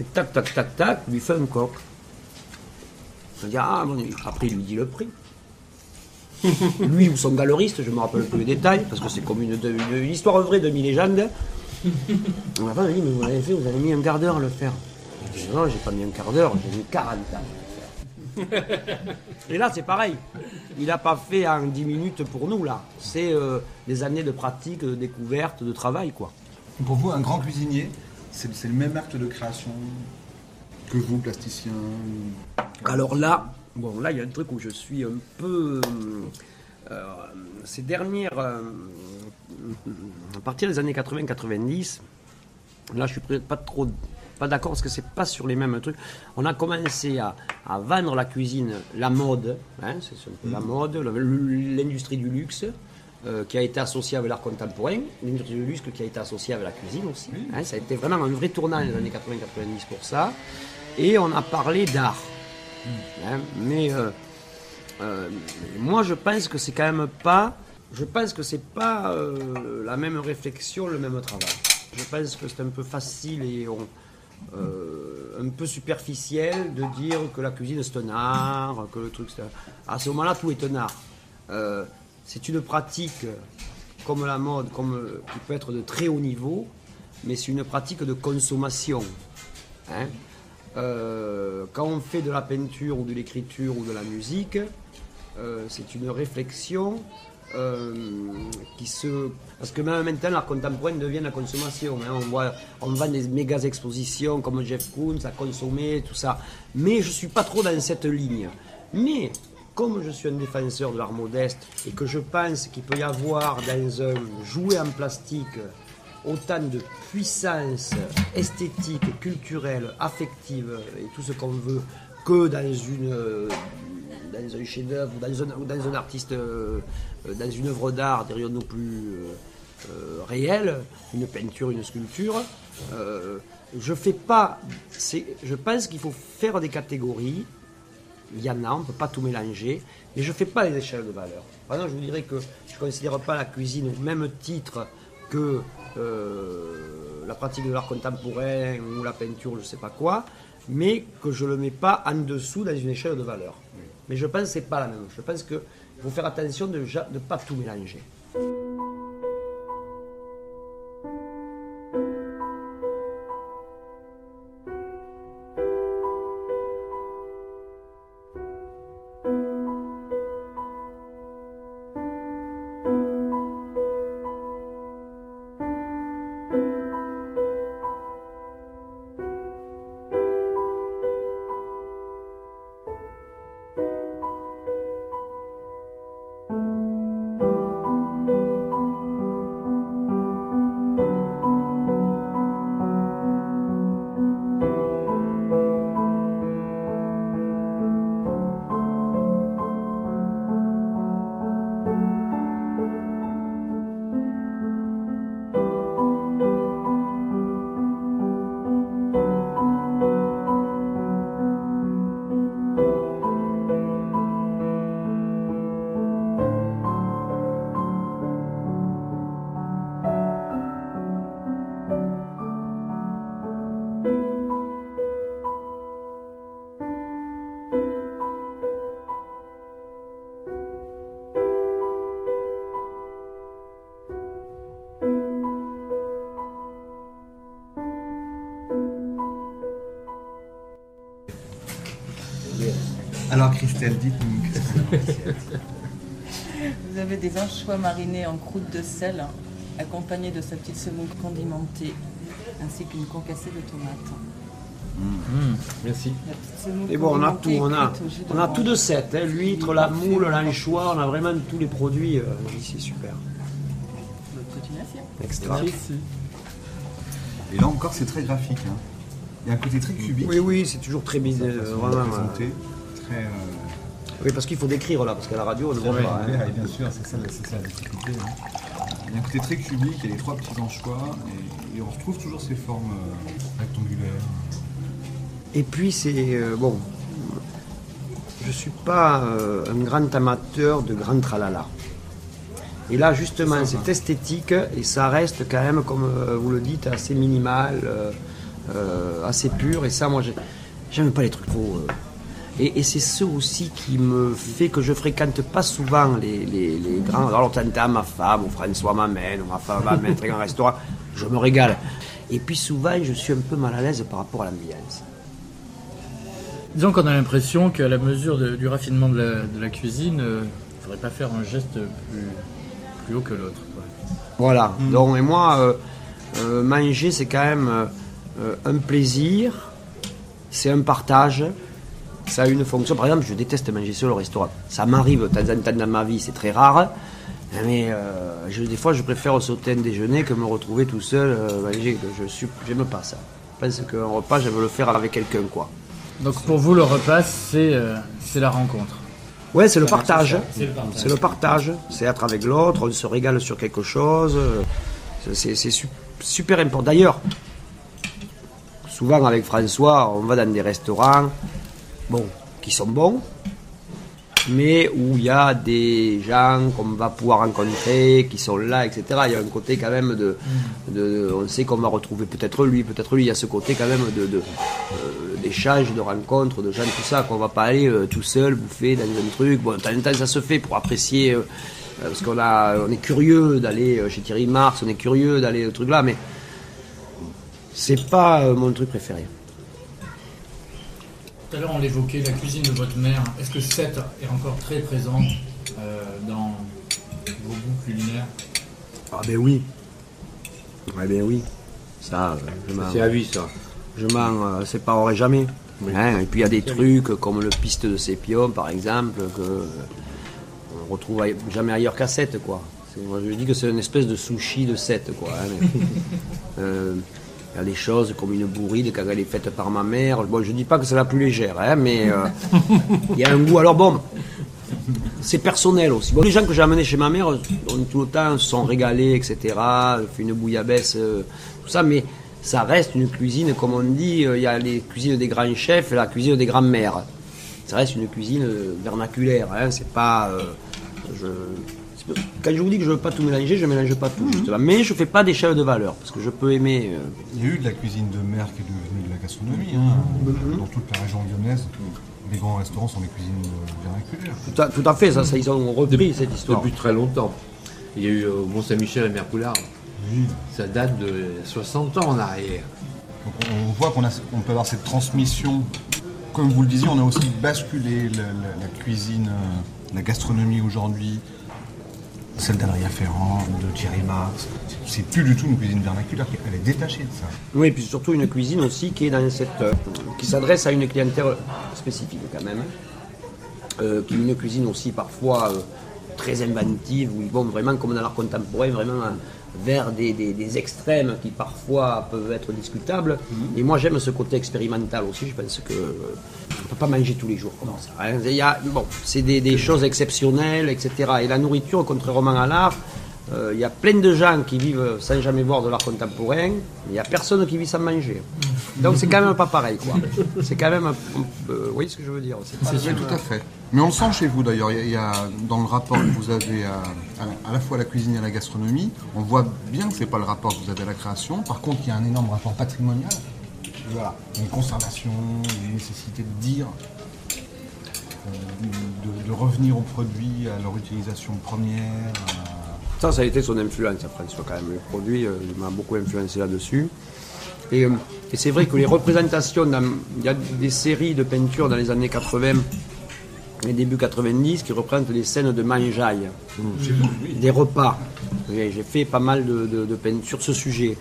et tac, tac, tac, tac, lui fait un coq. Il dit Ah, bon, après, il lui dit le prix. (laughs) lui ou son galeriste, je ne me rappelle plus les détails, parce que c'est comme une, une- une histoire vraie de mi-légende. (laughs) On va dit, mais vous l'avez fait, vous avez mis un quart d'heure à le faire. Non, j'ai pas mis un quart d'heure, j'ai mis 40 ans. Et là, c'est pareil. Il n'a pas fait en 10 minutes pour nous, là. C'est euh, des années de pratique, de découverte, de travail, quoi. Pour vous, un grand cuisinier, c'est le même acte de création que vous, plasticien Alors là, bon, là, il y a un truc où je suis un peu. euh, ces dernières. euh, à partir des années 80-90, là, je suis pas trop. Pas d'accord parce que c'est pas sur les mêmes trucs. On a commencé à, à vendre la cuisine, la mode, hein, c'est un peu la mode, le- l'industrie du luxe, euh, qui a été associée avec l'art contemporain, l'industrie du luxe qui a été associée avec la cuisine aussi. hein. ça a été vraiment un vrai tournant dans les années 80-90 pour ça. Et on a parlé d'art. Hein, mais euh, euh, moi, je pense que c'est quand même pas. Je pense que c'est pas euh, la même réflexion, le même travail. Je pense que c'est un peu facile et on- euh, un peu superficiel de dire que la cuisine c'est un art, que le truc c'est. À ce moment-là, tout est un art. Euh, c'est une pratique comme la mode, comme qui peut être de très haut niveau, mais c'est une pratique de consommation. Hein. Euh, quand on fait de la peinture ou de l'écriture ou de la musique, c'est une réflexion euh, qui se... Parce que même maintenant, l'art contemporain devient la consommation. hein. On, voit, on vend des méga expositions comme Jeff Koons, à consommer, tout ça. Mais je ne suis pas trop dans cette ligne. Mais comme je suis un défenseur de l'art modeste et que je pense qu'il peut y avoir dans un jouet en plastique autant de puissance esthétique, culturelle, affective et tout ce qu'on veut que dans une dans un chef-d'œuvre ou dans un, artiste euh, euh, dans une œuvre d'art dirions-nous plus euh, réelle, une peinture, une sculpture. je fais pas. Je pense qu'il faut faire des catégories. Il y en a, on ne peut pas tout mélanger, mais je ne fais pas les échelles de valeur. Par exemple, je vous dirais que je ne considère pas la cuisine au même titre que la pratique de l'art contemporain ou la peinture, je ne sais pas quoi, mais que je ne le mets pas en dessous dans une échelle de valeur. Mais je pense que ce n'est pas la même. Je pense qu'il faut faire attention de ne pas tout mélanger. Alors Christelle, dites-nous. Vous avez des anchois marinés en croûte de sel, accompagnés de sa petite semoule condimentée, ainsi qu'une concassée de tomates. Merci. Et bon, on a tout, on a, on a tout de 7, hein, l'huître, la moule, l'anchois, on a vraiment tous les produits euh, ici, super. Extra. Et là encore, c'est très graphique. hein. Il y a un côté très cubique. Oui, oui, c'est toujours très bizarre. Vraiment, euh, Très. euh, Oui, parce qu'il faut décrire là, parce qu'à la radio, on ne voit pas. hein. bien sûr, c'est ça, ça la difficulté. hein. Il y a un côté très cubique, il y a les trois petits anchois, et, et on retrouve toujours ces formes euh, rectangulaires. Et puis c'est euh, bon, je suis pas un grand amateur de grand tralala. Et là justement c'est esthétique et ça reste quand même comme vous le dites assez minimal, euh, assez pur et ça moi j'ai- j'aime pas les trucs trop. euh, et, et c'est ce aussi qui me fait que je fréquente pas souvent les, les, les grands. Alors, t'entends ma femme, ou François m'amène, ou ma femme m'amène un grand restaurant, je me régale. Et puis souvent, je suis un peu mal à l'aise par rapport à l'ambiance. Disons qu'on a l'impression qu'à la mesure de- du raffinement de la, de la cuisine, il ne faudrait pas faire un geste plus, plus haut que l'autre. Voilà. Donc, et moi, euh, euh, manger, c'est quand même euh, euh, un plaisir, c'est un partage, ça a une fonction. Par exemple, je déteste manger seul au restaurant. Ça m'arrive de temps en temps dans ma vie, c'est très rare. Mais euh, je- des fois, je préfère sauter un déjeuner que me retrouver tout seul euh, manger. Je j'aime pas ça. Je pense qu'un repas, j'aime le faire avec quelqu'un, quoi. Donc pour vous, le repas, c'est euh, c'est la rencontre. Ouais, c'est le le partage. C'est le partage. C'est être avec l'autre, on se régale sur quelque chose. C'est c'est su- super important. D'ailleurs, souvent avec François, on va dans des restaurants, bon, qui sont bons, mais où il y a des gens qu'on va pouvoir rencontrer, qui sont là, etc. Il y a un côté quand même de, on sait qu'on va retrouver peut-être lui, peut-être lui. Il y a ce côté quand même de, euh, d'échange, de rencontres, de gens, tout ça, qu'on va pas aller euh, tout seul bouffer dans un truc. Bon, de temps en temps, ça se fait pour apprécier, euh, parce qu'on a, on est curieux d'aller chez Thierry Marx, on est curieux d'aller au truc là, mais c'est pas mon truc préféré. Tout à l'heure, on l'évoquait, la cuisine de votre mère. Est-ce que cette est encore très présente euh, dans vos goûts culinaires? Ah ben oui. Ouais ben oui. Ça, euh, je m'en... C'est à vie, ça. Je m'en euh, séparerai jamais. Hein, et puis il y a des trucs comme le piste de sépium par exemple que euh, on retrouve aille- jamais ailleurs qu'à 7 quoi. Moi je dis que c'est une espèce de sushi de 7 quoi. hein, mais, (laughs) il y a des choses comme une bourride quand elle est faite par ma mère. Bon, je dis pas que c'est la plus légère, hein, mais euh, (laughs) il y a un goût. Alors bon, c'est personnel aussi. Bon, les gens que j'ai amenés chez ma mère, on, tout le temps se sont régalés, etc. Fait une bouillabaisse, euh, tout ça, mais ça reste une cuisine, comme on dit, euh, il y a les cuisines des grands chefs et la cuisine des grands-mères. Ça reste une cuisine euh, vernaculaire, hein, c'est pas. je, c'est pas- quand je vous dis que je veux pas tout mélanger, je mélange pas tout, justement. Mais je fais pas chefs de valeur, parce que je peux aimer. euh, Il y a eu de la cuisine de mer qui est devenue de la gastronomie. hein. Dans toute la région lyonnaise, les grands restaurants sont des cuisines euh, vernaculaires. tout, à, tout à fait, ça, ça, ils ont repris cette histoire. Depuis très longtemps. Il y a eu euh, au Mont-Saint-Michel à Mercoulard. Ça date de 60 ans en arrière. Donc on, on voit qu'on a, on peut avoir cette transmission. Comme vous le disiez, on a aussi basculé la, la- la cuisine, euh, la gastronomie aujourd'hui, celle d'Adrien Ferrand, de Thierry Marx. C'est plus du tout une cuisine vernaculaire, elle est détachée de ça. Oui, et puis surtout une cuisine aussi qui est dans cette, euh, qui s'adresse à une clientèle spécifique quand même, Euh, qui est une cuisine aussi parfois euh, très inventive où ils vont vraiment comme dans l'art contemporain vraiment vers des, des- des extrêmes qui parfois peuvent être discutables. Et moi j'aime ce côté expérimental aussi. Je pense que euh, on ne peut pas manger tous les jours comme ça. hein. Il y a- bon, c'est des, des choses exceptionnelles, etc. Et la nourriture, contrairement à l'art. Euh, Il y a plein de gens qui vivent sans jamais voir de l'art contemporain, mais il n'y a personne qui vit sans manger. Donc c'est quand même pas pareil, quoi. C'est quand même. un euh, vous voyez ce que je veux dire C'est Oui, tout à fait. Mais on le sent chez vous d'ailleurs. Il y a- il y, a dans le rapport que vous avez à, à- à la fois à la cuisine et à la gastronomie, on voit bien que c'est pas le rapport que vous avez à la création. Par contre, il y a un énorme rapport patrimonial. Voilà, une conservation, une nécessité de dire, euh, de, de revenir aux produits, à leur utilisation première. À- Ça, ça a été son influence, François, quand même. Le produit, euh, m'a beaucoup influencé là-dessus. Et, euh, et c'est vrai que les représentations, il y a des séries de peintures dans les années 80 et début 90 qui représentent les scènes de mangeaille, des repas. J'ai fait pas mal de peintures sur ce sujet.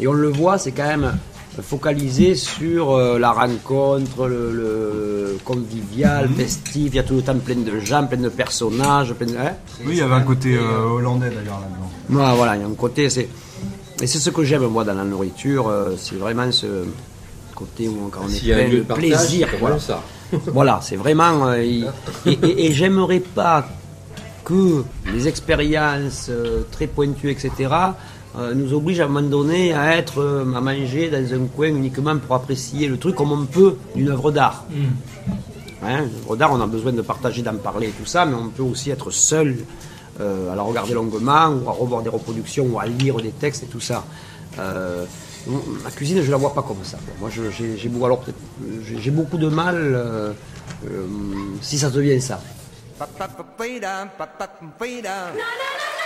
Et on le voit, c'est quand même focalisé sur euh, la rencontre, le, le convivial, festif. Il y a tout le temps plein de gens, plein de personnages, plein de. hein Oui, il y avait un côté euh, hollandais d'ailleurs là-dedans. Ouais, voilà, il y a un côté, c'est et c'est ce que j'aime moi dans la nourriture, euh, c'est vraiment ce côté où quand on est plein de partage, plaisir, c'est voilà. comme ça. (laughs) voilà, c'est vraiment euh, il- et, et- et j'aimerais pas que les expériences euh, très pointues, etc. euh, nous obligent à un moment donné à être euh, à manger dans un coin uniquement pour apprécier le truc comme on peut d'une œuvre d'art. Hein, une œuvre d'art, on a besoin de partager, d'en parler et tout ça, mais on peut aussi être seul euh, à la regarder longuement, ou à revoir des reproductions, ou à lire des textes et tout ça. Euh, ma cuisine, je la vois pas comme ça. Moi, je- j'ai j'ai beau- alors peut-être, j'ai- j'ai beaucoup de mal euh, euh, si ça devient ça. On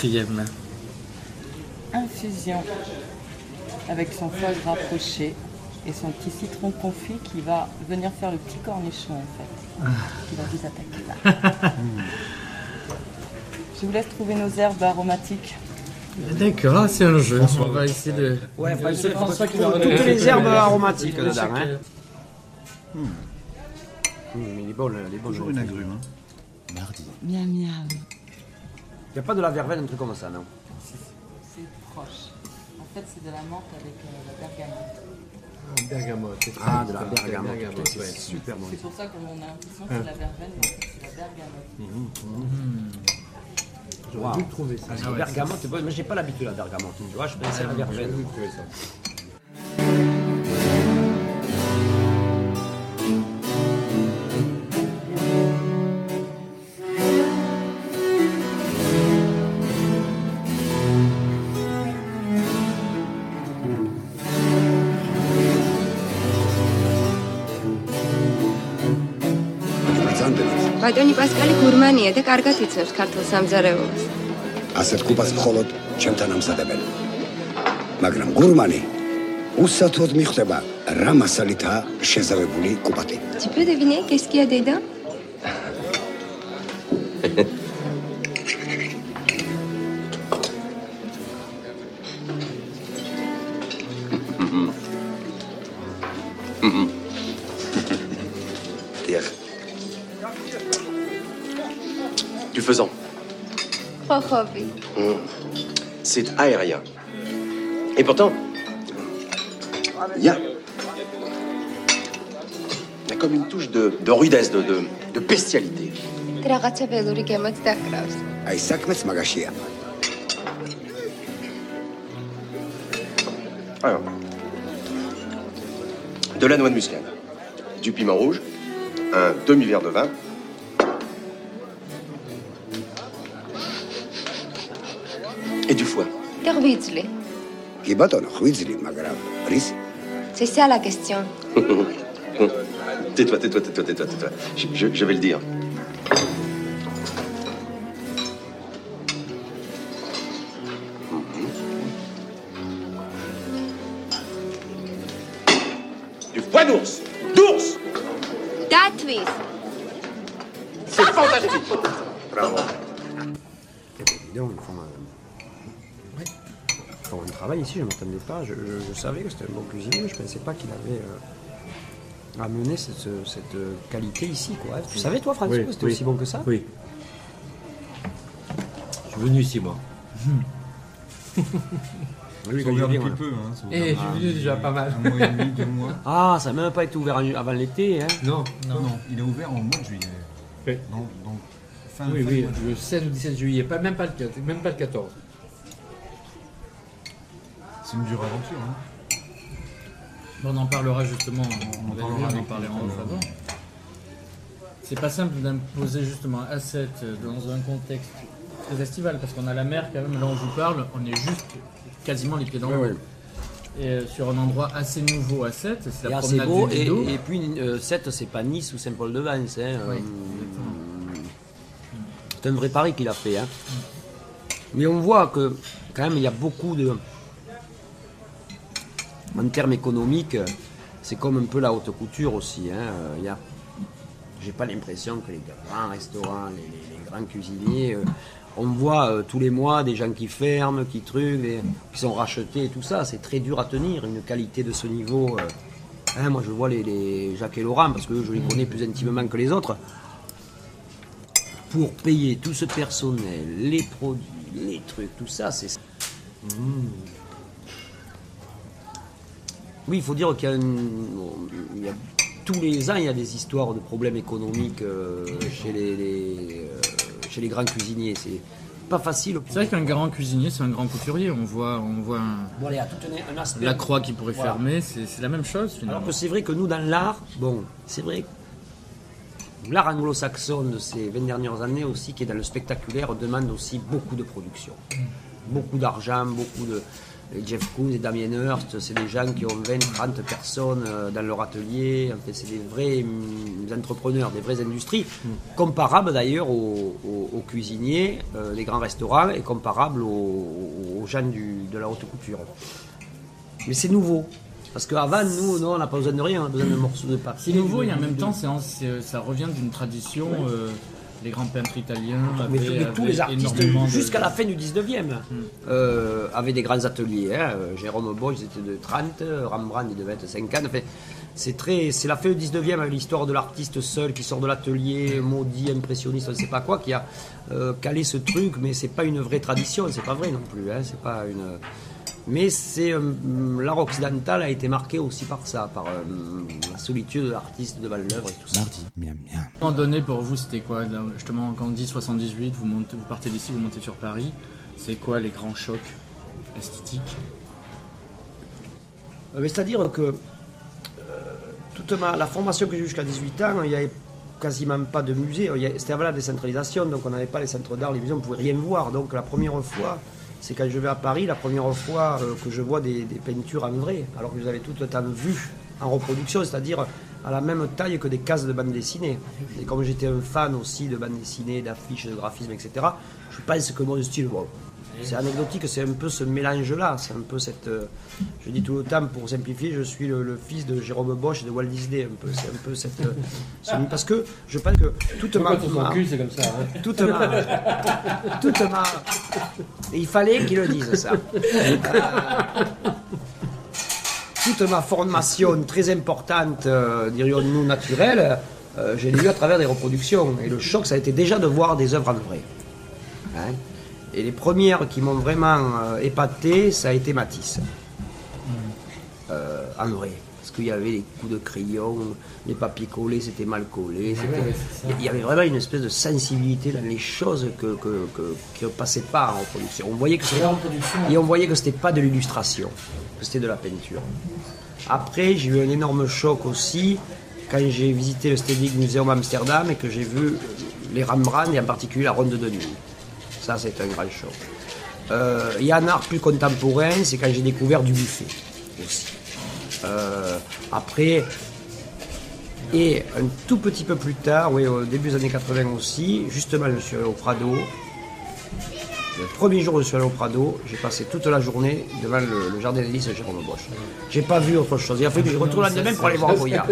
Quatrième. Infusion avec son foie gras poché et son petit citron confit qui va venir faire le petit cornichon en fait, Ah. qui va vous attaquer. (laughs) Je vous laisse trouver nos herbes aromatiques. D'accord, ah, c'est un jeu. On va essayer de. Ouais, C'est François, François qui faut va toutes regarder. les herbes aromatiques dedans. sais Hein. que- Hum, il est bon, le- il est bon, Toujours une agrume. Hein. Mardi. Miam miam. Il n'y a pas de la verveine, un truc comme ça, non C'est proche. En fait, c'est de la menthe avec euh, la bergamote. Bergamote. c'est très Ah, de la bergamote, bergamote, c'est ouais. super bon. C'est pour ça qu'on a l'impression que c'est de la verveine, mais en fait, c'est la bergamote. J'aurais dû trouver ça. La bergamote, bon, mais j'ai pas l'habitude de la bergamote. Tu vois, je pensais à la verveine. J'aurais dû trouver ça. ბატონი პასკალი გურმანია და კარგად იცნობს ქართულ სამზარეულოს. ასეთ კუპას მხოლოდ ჩემთან ამზადებენ. მაგრამ გურმანი უსათოდ მიხვდება რა მასალითაა შეზავებული კუპატი. Tu peux deviner qu'est-ce qu'il y a dedans Hmm. C'est aérien. Et pourtant, il y a, y a comme une touche de, de rudesse, de, de, de bestialité. Ah, hein. Alors, de la noix de muscade, du piment rouge, un demi-verre de vin. Weasley Qui bat Honor Weasley, ma grave C'est ça la question. (laughs) tais-toi, tais-toi, tais-toi, tais-toi, tais-toi. Je, je vais le dire. Ici, je ne m'attendais pas. Je, je- je savais que c'était un bon cuisinier, je ne pensais pas qu'il avait euh, amené cette, cette, qualité ici. Quoi. Tu savais, toi, François, Oui, que c'était oui. aussi bon que ça? Oui. Je suis venu ici, moi. (laughs) Oui, Ça ouvert depuis peu, hein, ouvert Eh, j'ai vu déjà pas mal. Un mois et demi, deux (laughs) mois. Ah, ça n'a même pas été ouvert avant l'été. Hein. Non. Non, non, il est ouvert en mois de juillet. Oui. Donc, donc fin, Oui, fin oui, du mois de le 16 ou 17 juillet, pas, même, pas le, 4 même pas le 14. C'est une dure aventure. Hein. Bon, on en parlera justement, on, en va parlera on en tout en à off avant. C'est pas simple d'imposer justement A7 dans un contexte très estival parce qu'on a la mer quand même, là où je vous parle, on est juste quasiment les pieds dans l'eau. ouais. Et euh, sur un endroit assez nouveau à 7, c'est Et la assez promenade beau. du Et, et puis, euh, 7, c'est pas Nice ou Saint-Paul-de-Vence. Hein. Oui, Euh, c'est un vrai pari qu'il a fait. Hein. Mais on voit que, quand même, il y a beaucoup de. En termes économiques, c'est comme un peu la haute couture aussi. Hein. Euh. J'ai pas l'impression que les grands restaurants, les, grands cuisiniers. euh, on voit euh, tous les mois des gens qui ferment, qui truquent, qui sont rachetés et tout ça. C'est très dur à tenir, une qualité de ce niveau. euh. Hein, moi, je vois les, les Jacques et Laurent, parce que je les connais plus intimement que les autres. Pour payer tout ce personnel, les produits, les trucs, tout ça, c'est. Mmh. Oui, il faut dire qu'il y a, une- il y a- tous les ans, il y a des histoires de problèmes économiques euh, chez, les, les, euh, chez les grands cuisiniers. C'est pas facile. C'est vrai qu'un grand cuisinier, c'est un grand couturier. On voit, on voit un- Bon, allez, à tout un, un aspect. la croix qui pourrait Voilà. fermer, c'est c'est la même chose finalement. Alors que c'est vrai que nous, dans l'art, bon, c'est vrai, l'art anglo-saxon de ces 20 dernières années aussi, qui est dans le spectaculaire, demande aussi beaucoup de production. Beaucoup d'argent, beaucoup de. Et Jeff Koons et Damien Hirst, c'est des gens qui ont 20, 30 personnes euh, dans leur atelier. En fait, c'est des vrais hum, entrepreneurs, des vraies industries, comparables d'ailleurs aux, aux- aux cuisiniers euh, des grands restaurants et comparables aux, aux gens du- de la haute couture. Mais c'est nouveau. Parce qu'avant, nous, non, on n'a pas besoin de rien, on a besoin d'un morceau de papier. C'est nouveau et en de- même de- temps, ça revient d'une tradition. euh, les grands peintres italiens Mais, avaient, mais tous les artistes, de- jusqu'à la fin du 19e, euh, avaient des grands ateliers. hein. Euh, Jérôme Bosch, ils étaient de 30, euh, Rembrandt, il devait être 50. Enfin, c'est très, c'est la fin du 19e avec l'histoire de l'artiste seul qui sort de l'atelier, maudit, impressionniste, on ne sait pas quoi, qui a euh, calé ce truc, mais c'est pas une vraie tradition, c'est pas vrai non plus. hein. C'est pas une. Mais c'est euh, l'art occidental a été marqué aussi par ça, par euh, la solitude de l'artiste devant l'œuvre et tout ça. Mardi, miam miam. À un moment donné, pour vous, c'était quoi là, Justement, quand on dit 78, vous, montez, vous partez d'ici, vous montez sur Paris. C'est quoi les grands chocs esthétiques? Euh, C'est-à-dire que toute ma, la formation que j'ai eue jusqu'à 18 ans, il n'y avait quasiment pas de musée. Y C'était avant la décentralisation, donc on n'avait pas les centres d'art, les musées, on ne pouvait rien voir. Donc la première fois, c'est quand je vais à Paris, la première fois euh, que je vois des, peintures en vrai, alors que je avais tout le temps vues en reproduction, c'est-à-dire à la même taille que des cases de bande dessinée. Et comme j'étais un fan aussi de bande dessinée, d'affiches, de graphisme, etc., je pense que mon style, c'est anecdotique, c'est un peu ce mélange-là, c'est un peu cette. euh, je dis tout le temps, pour simplifier, je suis le, le fils de Jérôme Bosch et de Walt Disney, un peu. C'est un peu cette. euh, ce- parce que je pense que toute ma. Pourquoi ton ma- cul, c'est comme ça, hein Toute ma. toute ma. Il fallait qu'il le dise, ça. Euh, toute ma formation très importante, euh, dirions-nous naturelle, euh, je l'ai à travers des reproductions. Et le choc, ça a été déjà de voir des œuvres en vrai. Hein. Et les premières qui m'ont vraiment euh, épaté, ça a été Matisse. Euh, en vrai. Parce qu'il y avait les coups de crayon, les papiers collés, c'était mal collé. ouais, il y avait vraiment une espèce de sensibilité dans les choses que, que, que- qui ne passaient pas en reproduction. On voyait que et on voyait que c'était pas de l'illustration, que c'était de la peinture. Après, j'ai eu un énorme choc aussi quand j'ai visité le Stedelijk Museum Amsterdam et que j'ai vu les Rembrandt et en particulier la Ronde de nuit. Ça, c'est un grand choc. Euh, Il y a un art plus contemporain, c'est quand j'ai découvert du buffet aussi. Euh, après, et un tout petit peu plus tard, oui, au début des années 80 aussi, justement, je suis au Prado. Le premier jour où je suis allé au Prado, j'ai passé toute la journée devant le, jardin d'hélice de Jérôme Bosch. J'ai pas vu autre chose. Il a fallu que je retourne le lendemain pour aller voir Goya.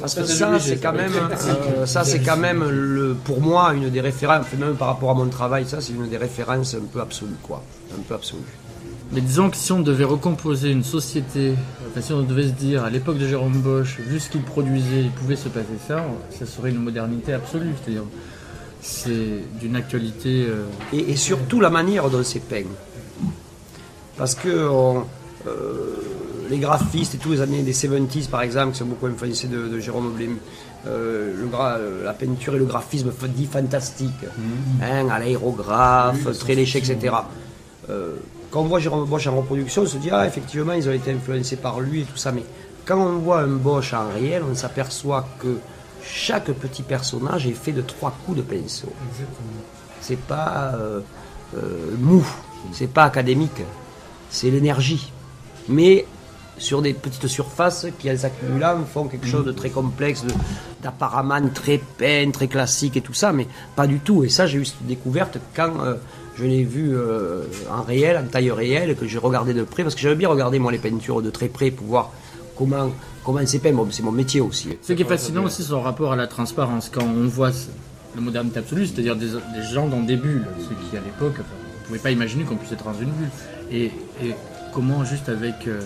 Parce que ça, c'est quand même, euh, ça, c'est quand même le, pour moi une des références, même par rapport à mon travail, ça, c'est une des références un peu absolues, quoi. Un peu absolue. Mais disons que si on devait recomposer une société, si on devait se dire à l'époque de Jérôme Bosch, vu ce qu'il produisait, il pouvait se passer ça, ça serait une modernité absolue. C'est d'une actualité. euh, et, et surtout la manière dont c'est peint. Parce que on- euh, les graphistes et tous les années des 70s par exemple, qui sont beaucoup influencés de, de Jérôme Blum, euh, le la peinture et le graphisme dit fantastique, hein, à l'aérographe, très léché, etc. Quand on voit Jérôme Bosch en reproduction, on se dit ah effectivement ils ont été influencés par lui et tout ça, mais quand on voit un Bosch en réel, on s'aperçoit que chaque petit personnage est fait de trois coups de pinceau. C'est pas euh, euh, mou, c'est pas académique, c'est l'énergie. Mais sur des petites surfaces qui, en s'accumulant, font quelque chose de très complexe, d'apparemment très peint, très classique et tout ça, mais pas du tout. Et ça, j'ai eu cette découverte quand euh, je l'ai vu en réel, en taille réelle, que j'ai regardé de près, parce que j'avais bien regardé moi les peintures de très près pour voir comment comment c'est peint. Bon, c'est mon métier aussi. Ce qui est fascinant aussi, c'est son rapport à la transparence. Quand on voit ce- la modernité absolue, c'est-à-dire des, des gens dans des bulles, ce qui à l'époque, enfin, on ne pouvait pas imaginer qu'on puisse être dans une bulle. Et, et comment, juste avec euh,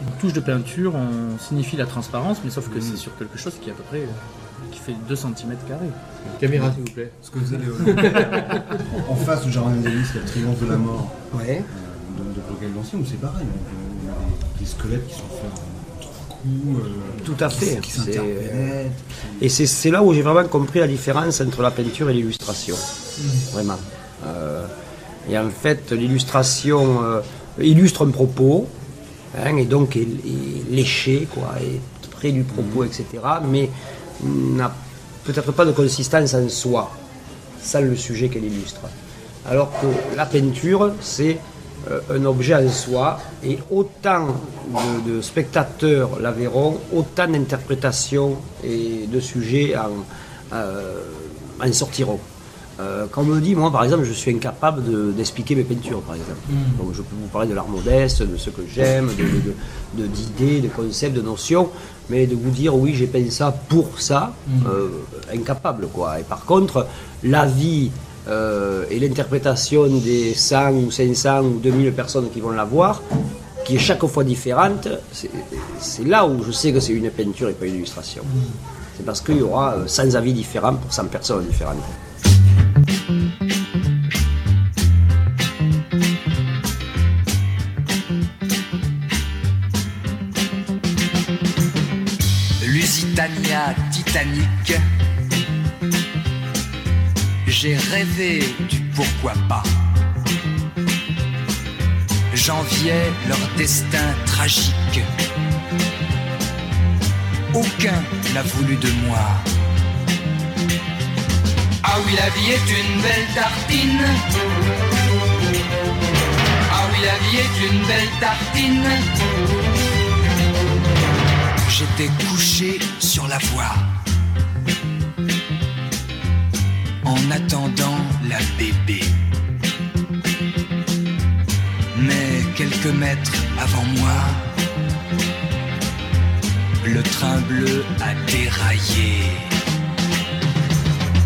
une touche de peinture, on signifie la transparence, mais sauf que c'est sur quelque chose qui est à peu près euh, qui fait 2 cm carrés. Caméra, s'il vous plaît. Parce que vous allez au- (laughs) en face du jardin d'Hélice, il y a le triomphe de la mort Ouais. euh, de, de où c'est pareil. Des, squelettes qui sont faits euh, Tout à fait. Qui. Et c'est là où j'ai vraiment compris la différence entre la peinture et l'illustration. Vraiment. Euh, et en fait, l'illustration euh, illustre un propos, hein, et donc est, est léché, quoi, est près du propos, etc. Mais n'a peut-être pas de consistance en soi, sans le sujet qu'elle illustre. Alors que la peinture, c'est un objet en soi, et autant de, de spectateurs la verront, autant d'interprétations et de sujets en, euh, en sortiront. Euh, quand on me dit, moi par exemple, je suis incapable de- d'expliquer mes peintures, par exemple. Mm. Donc je peux vous parler de l'art modeste, de ce que j'aime, de- de- de- de- d'idées, de, concepts, de notions, mais de vous dire oui, j'ai peint ça pour ça, Mm. euh, incapable quoi. Et par contre, la vie euh, et l'interprétation des 100 ou 500 ou 2000 personnes qui vont la voir, qui est chaque fois différente, c'est là où je sais que c'est une peinture et pas une illustration. C'est parce qu'il y aura euh, 100 avis différents pour 100 personnes différentes. Lusitania Titanic. J'ai rêvé du pourquoi pas. J'enviais leur destin tragique. Aucun n'a voulu de moi. Ah oui, la vie est une belle tartine. Ah oui, la vie est une belle tartine. J'étais couché sur la voie. En attendant la bébé. Mais quelques mètres avant moi, le train bleu a déraillé.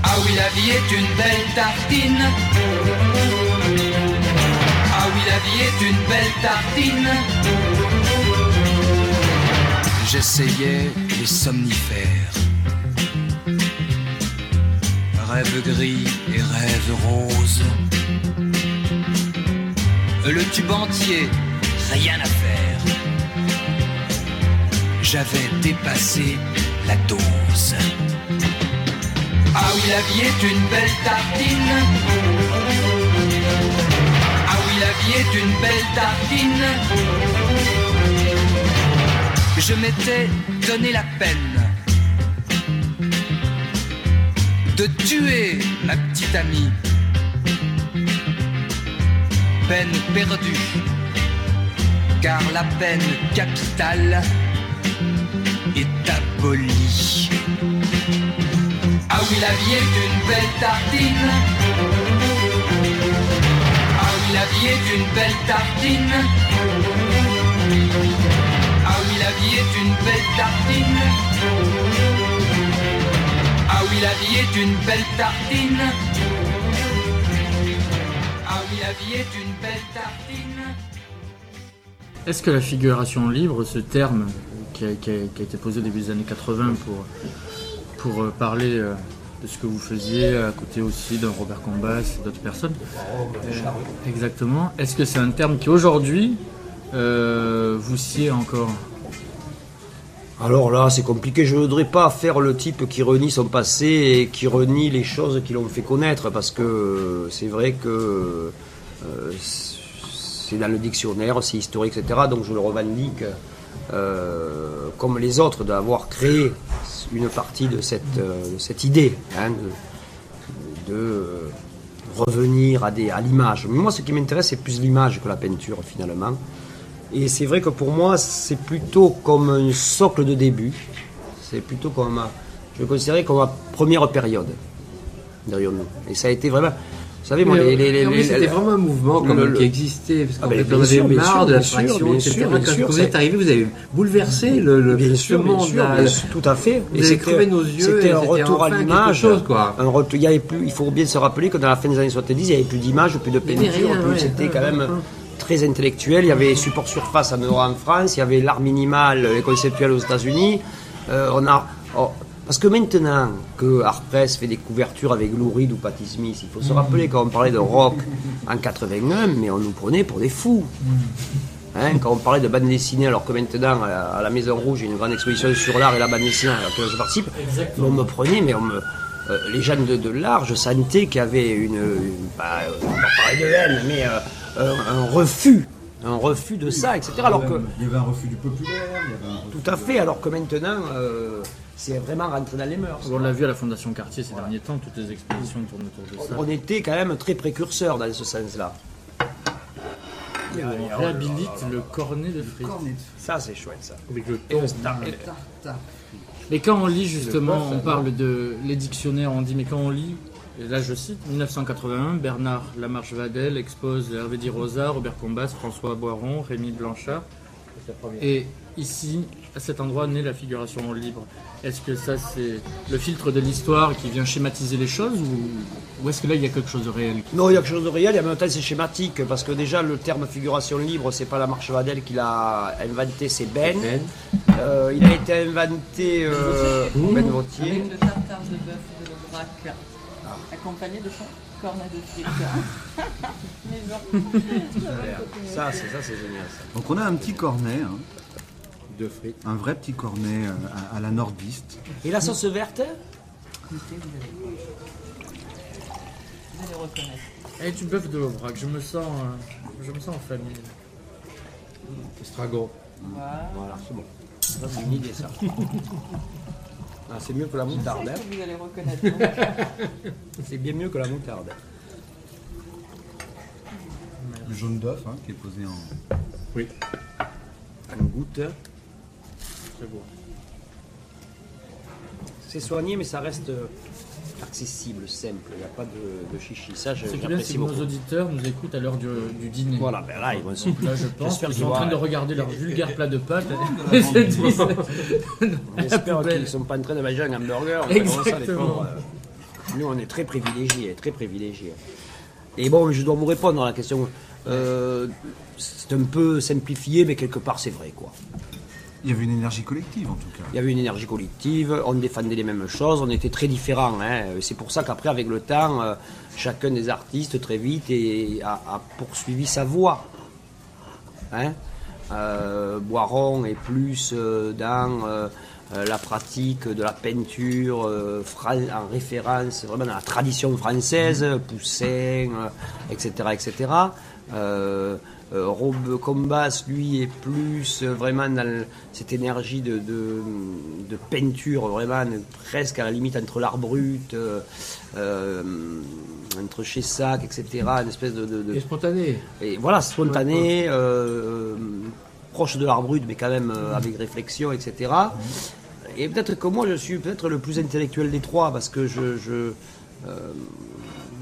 Ah oui, la vie est une belle tartine. Ah oui, la vie est une belle tartine. J'essayais les somnifères. Gris et rêve rose. Le tube entier, rien à faire. J'avais dépassé la dose. Ah oui, la vie est une belle tartine. Ah oui, la vie est une belle tartine. Je m'étais donné la peine de tuer ma petite amie. peine perdue, car la peine capitale est abolie. Ah oui, la vie est une belle tartine. Ah oui, la vie est une belle tartine. Ah oui, la vie est une belle tartine. Belle tartine. Est-ce que la figuration libre, ce terme qui a, été posé au début des années 80 pour, pour euh, parler euh, de ce que vous faisiez, à côté aussi de Robert Combas et d'autres personnes Euh, Exactement. Est-ce que c'est un terme qui aujourd'hui vous sied encore? Alors là, c'est compliqué. Je ne voudrais pas faire le type qui renie son passé et qui renie les choses qui l'ont fait connaître, parce que euh, c'est vrai que euh, c'est dans le dictionnaire, c'est historique, etc. Donc je le revendique euh, comme les autres d'avoir créé une partie de cette, idée hein, de, revenir à, à l'image. Mais moi, ce qui m'intéresse, c'est plus l'image que la peinture, finalement. Et c'est vrai que pour moi, c'est plutôt comme un socle de début. C'est plutôt comme, ma- je le considérais comme ma première période derrière nous. Et ça a été vraiment. Vous savez, moi, les, c'était vraiment un mouvement quand le- qui existait. Parce Ah qu'en ben, bien avait bien marre sûr, de la bien fraction, bien etc. sûr, bien Quand sûr, vous êtes arrivé, vous avez bouleversé le, le, Bien le sûr, monde. bien bien tout à fait. Vous avez crevé nos yeux. C'était et un retour enfin à l'image. il faut bien se rappeler que dans la fin des années 70, il n'y avait plus d'image, plus de peinture, c'était quand même très intellectuel. Il y avait support surface en, en France, il y avait l'art minimal et conceptuel aux États-Unis. Euh, on a, oh, parce que maintenant que Art Press fait des couvertures avec Lou Reed ou Patti Smith, il faut se rappeler quand on parlait de rock en 81, mais on nous prenait pour des fous. Hein, quand on parlait de bande dessinée, alors que maintenant, à la, à la Maison Rouge, il y a une grande exposition sur l'art et la bande dessinée à laquelle je participe, Exactement. on me prenait, mais on me, euh, les gens de, de l'art, je sentais qu'il y avait une, une- bah, on va pas parler de haine, mais euh, un, un refus, un refus de ça, etc. Alors que, Il y avait un refus du populaire, il y avait un refus- tout à fait, alors que maintenant, euh, c'est vraiment rentré dans les mœurs. On l'a vu à la Fondation Cartier ces derniers temps, toutes les expositions tournent autour de ça. On était quand même très précurseurs dans ce sens-là. On réhabilite le cornet de frites. Ça, c'est chouette, ça. Avec le Et le Mais quand on lit justement, on parle de les dictionnaires, on dit mais quand on lit, et là je cite 1981, Bernard Lamarche Vadel expose Hervé Di Rosa, Robert Combas, François Boiron, Rémi Blanchard. Et ici, à cet endroit, naît la figuration libre. Est-ce que ça c'est le filtre de l'histoire qui vient schématiser les choses ou, ou est-ce que là il y a quelque chose de réel? Non, il y a quelque chose de réel, et en même temps c'est schématique, parce que déjà le terme figuration libre, c'est pas la marche Vadel qui l'a inventé, c'est Ben. Euh, il a été inventé euh, Ben Vautier. Avec le tartare de bœuf de l'Aubrac, accompagné de son cornet de frites. (laughs) Ça, c'est ça, c'est génial. Ça. Donc on a un petit cornet, hein, de frites. un vrai petit cornet euh, à, à la nordiste. Et la sauce verte vous allez, vous allez reconnaître. Et du bœuf de l'Aubrac, je me sens, euh, je me sens en famille. Estragon. Voilà. Voilà, c'est bon. Ça, c'est une idée, ça. (laughs) Ah, c'est mieux que la moutarde. Je hein. sais que vous allez reconnaître. donc. (laughs) C'est bien mieux que la moutarde. Le jaune d'œuf hein, qui est posé en. Oui. Goûte. C'est beau. C'est soigné, mais ça reste euh, accessible, simple. Il n'y a pas de, de chichi. Ça, je- C'est bien si nos beaucoup. auditeurs nous écoutent à l'heure du, du dîner. Voilà, ben là, ils vont se- Là, je pense qu'ils sont en train de regarder leur (laughs) vulgaire plat de pâtes. (laughs) Se disent, (laughs) J'espère qu'ils ne sont pas en train de manger un hamburger. Exactement. euh, Nous, on est très privilégiés, très privilégiés. Et bon, je dois vous répondre à la question. Euh, c'est un peu simplifié, mais quelque part, c'est vrai, quoi. Il y avait une énergie collective en tout cas. Il y avait une énergie collective, on défendait les mêmes choses, on était très différents. hein. C'est pour ça qu'après, avec le temps, euh, chacun des artistes, très vite, et- a, a poursuivi sa voie. Hein Euh, Boiron est plus euh, dans... la pratique de la peinture en référence vraiment dans la tradition française, Poussin, euh, etc. etc. Euh, Rob Combas, lui, est plus euh, vraiment dans le- cette énergie de, de, de peinture, vraiment presque à la limite entre l'art brut, euh, euh, entre Chessac, etc. Une espèce de, Et spontané. et voilà, spontané, euh, proche de l'art brut, mais quand même avec réflexion, etc. Et peut-être que moi, je suis peut-être le plus intellectuel des trois, parce que je, je,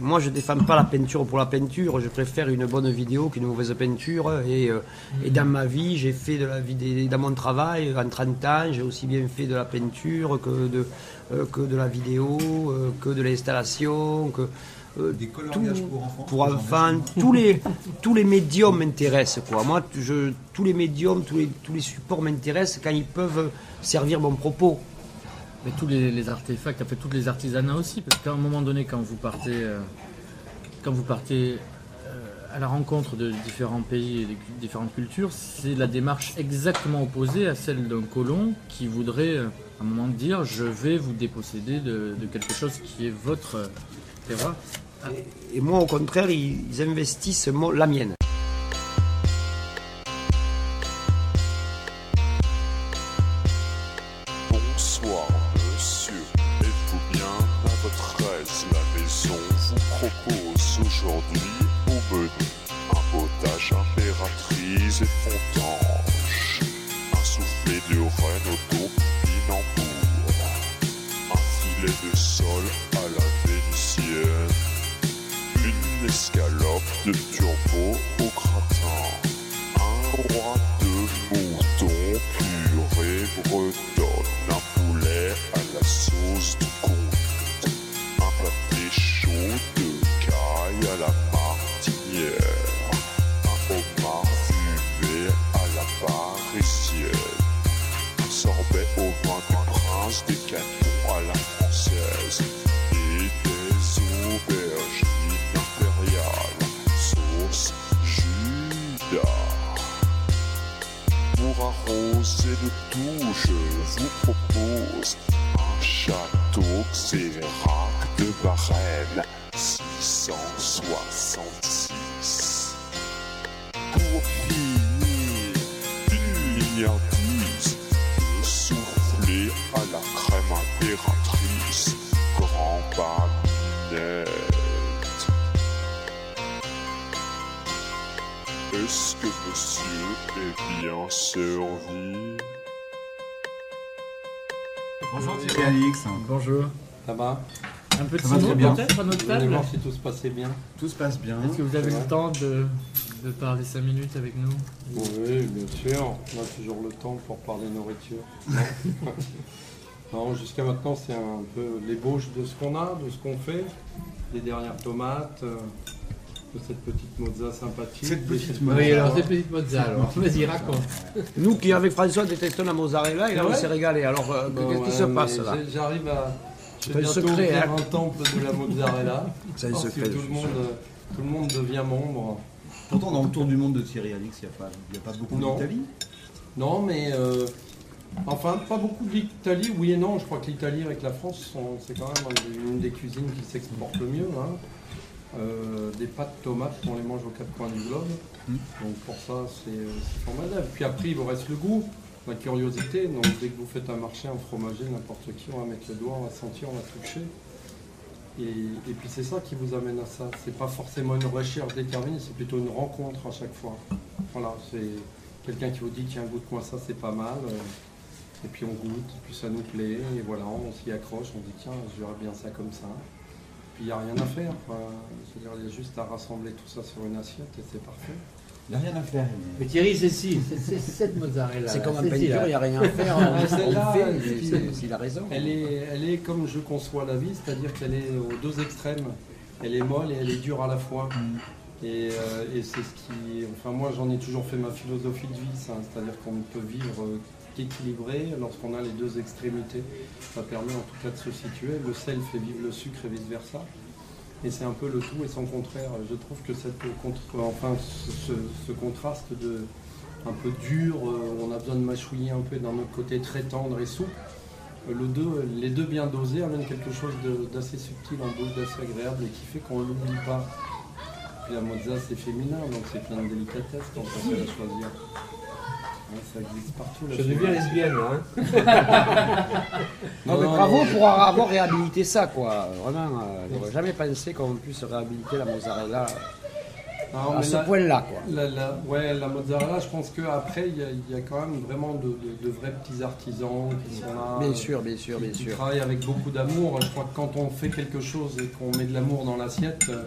moi, je défends pas la peinture pour la peinture. Je préfère une bonne vidéo qu'une mauvaise peinture. Et, euh, et dans ma vie, j'ai fait de la vidéo, dans mon travail, en 30 ans, j'ai aussi bien fait de la peinture que de, euh, que de la vidéo, euh, que de l'installation, que euh, coloriages pour enfants. pour enfants, tous les tous les médiums m'intéressent quoi. Moi, je, tous les médiums, tous les tous les supports m'intéressent quand ils peuvent servir mon propos. Tous les, les artefacts, fait, tous les artisanats aussi, parce qu'à un moment donné, quand vous partez, euh, quand vous partez euh, à la rencontre de différents pays et de différentes cultures, c'est la démarche exactement opposée à celle d'un colon qui voudrait, euh, à un moment, dire je vais vous déposséder de, quelque chose qui est votre terroir. Et moi, au contraire, ils, investissent la mienne. Reine au topinambour, un filet de sol à la vénitienne, une escalope de turbo au gratin, un roi de mouton purée bretonne, un poulet à la sauce du comte, un pâté chaud prince des canons à la française, et des aubergines impériales, sauce Judas. Pour arroser le tout, je vous propose un château Xérac de Varennes, 666. Pour une à la crème impératrice, grand baminette. Est-ce que monsieur est bien servi? Bonjour Thierry Alix. Bonjour. Ça va? Un Simon bien. peut-être à notre table voir si tout se passait bien. Tout se passe bien. Est-ce que vous avez le temps de, de parler 5 minutes avec nous Oui, bien sûr. On a toujours le temps pour parler nourriture. (laughs) Non, jusqu'à maintenant, c'est un peu l'ébauche de ce qu'on a, de ce qu'on fait. Les dernières tomates, euh, de cette petite mozza sympathique. Cette petite Des- Oui, alors, cette petite mozza, alors. (laughs) Vas-y, raconte. Nous qui, avec François, détestons la mozzarella, et là, on s'est régalé. Alors, euh, Bon, qu'est-ce qui ouais, se passe là J'arrive à. C'est un secret, ouvrir hein. un temple de la mozzarella. (laughs) C'est un parce secret, que tout le, monde, euh, tout le monde devient membre. Pourtant, dans le tour du monde de Thierry Alix, il n'y a, pas- il y a pas beaucoup Non. d'Italie. Non, mais euh, enfin, pas beaucoup de l'Italie, oui et non. Je crois que l'Italie avec la France, sont- c'est quand même une des cuisines qui s'exporte le mieux. hein. Euh, des pâtes tomates, on les mange aux quatre coins du globe. Mm. Donc pour ça, c'est euh, c'est formidable. Puis après, il vous reste le goût, la curiosité. Donc dès que vous faites un marché, un fromager, n'importe qui, on va mettre le doigt, on va sentir, on va toucher. Et, puis c'est ça qui vous amène à ça. C'est pas forcément une recherche déterminée, c'est plutôt une rencontre à chaque fois. Voilà, c'est quelqu'un qui vous dit tiens goûte moi ça c'est pas mal. euh, Et puis on goûte, puis ça nous plaît, et voilà, on s'y accroche, on dit tiens j'aurais bien ça comme ça. Puis il n'y a rien à faire. quoi. C'est-à-dire il y a juste à rassembler tout ça sur une assiette et c'est parfait. Il n'y a rien à faire. Mais Thierry, c'est si, c'est- cette mozzarella. C'est comme peinture, là. il n'y a rien à faire. Ah, on- celle-là, il a raison. Elle est, elle est comme je conçois la vie, c'est-à-dire qu'elle est aux deux extrêmes. Elle est molle et elle est dure à la fois. Et, euh, et c'est ce qui. Enfin, moi, j'en ai toujours fait ma philosophie de vie, ça. c'est-à-dire qu'on ne peut vivre qu'équilibré lorsqu'on a les deux extrémités. Ça permet en tout cas de se situer. Le sel fait vivre le sucre et vice-versa. Et c'est un peu le tout et son contraire. Je trouve que cette enfin, ce, contraste de un peu dur, euh, on a besoin de mâchouiller un peu d'un autre côté très tendre et souple. le deux, les deux bien dosés amènent quelque chose d'assez subtil en bouche, d'assez agréable et qui fait qu'on ne l'oublie pas. Puis la mozza c'est féminin, donc c'est plein de délicatesse quand on sait la choisir. Ça existe partout. la Je deviens lesbienne, là, hein. (laughs) Non, mais bravo non. pour avoir réhabilité ça, quoi. Vraiment, euh, j'aurais jamais pensé qu'on puisse réhabiliter la mozzarella Non, à ce la- point-là, quoi. La, la- ouais, la mozzarella, je pense qu'après, il y, a- il y a quand même vraiment de, de- de vrais petits artisans qui sont là. Bien sûr, bien sûr, qui- bien qui sûr. travaillent avec beaucoup d'amour. Je crois que quand on fait quelque chose et qu'on met de l'amour dans l'assiette, euh,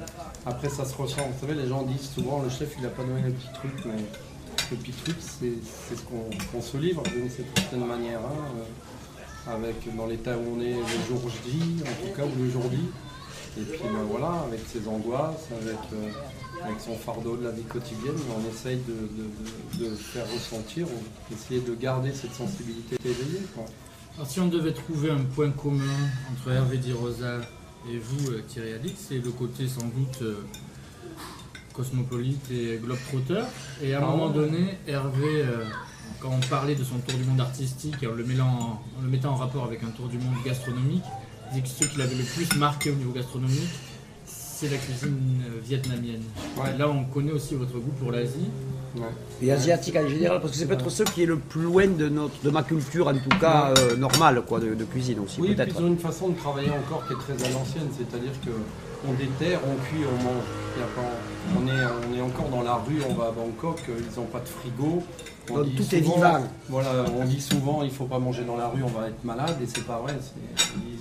après ça se ressent. Vous savez, les gens disent souvent le chef il a pas donné le petit truc, mais le truc c'est ce qu'on se livre d'une certaine manière. hein, euh, avec dans l'état où on est le jour J, en tout cas, ou le jour dit. Et puis ben voilà, avec ses angoisses, avec, euh, avec son fardeau de la vie quotidienne, on essaye de, faire ressentir, ou essayer de garder cette sensibilité éveillée. Alors, si on devait trouver un point commun entre Hervé Di Rosa et vous, euh, Thierry Alix, c'est le côté sans doute cosmopolite et globetrotter. Et à un Ah moment ouais. donné, Hervé, euh, quand on parlait de son tour du monde artistique, et en le, mêlant en, en le mettant en rapport avec un tour du monde gastronomique, il disait que ce qui l'avait le plus marqué au niveau gastronomique, c'est la cuisine euh, vietnamienne. Ouais. Et Là, on connaît aussi votre goût pour l'Asie. Et asiatique en général, parce que c'est peut-être ce qui est le plus loin de, notre, de ma culture, en tout cas euh, normale, quoi, de, de cuisine aussi, Oui, peut-être. ils ont une façon de travailler encore qui est très à l'ancienne, c'est-à-dire que on déterre, on cuit, on mange. On, est, on est encore dans la rue, on va à Bangkok, euh, ils n'ont pas de frigo. On Donc dit tout est vivant. Voilà, on dit souvent il faut pas manger dans la rue, on va être malade, et c'est pas vrai.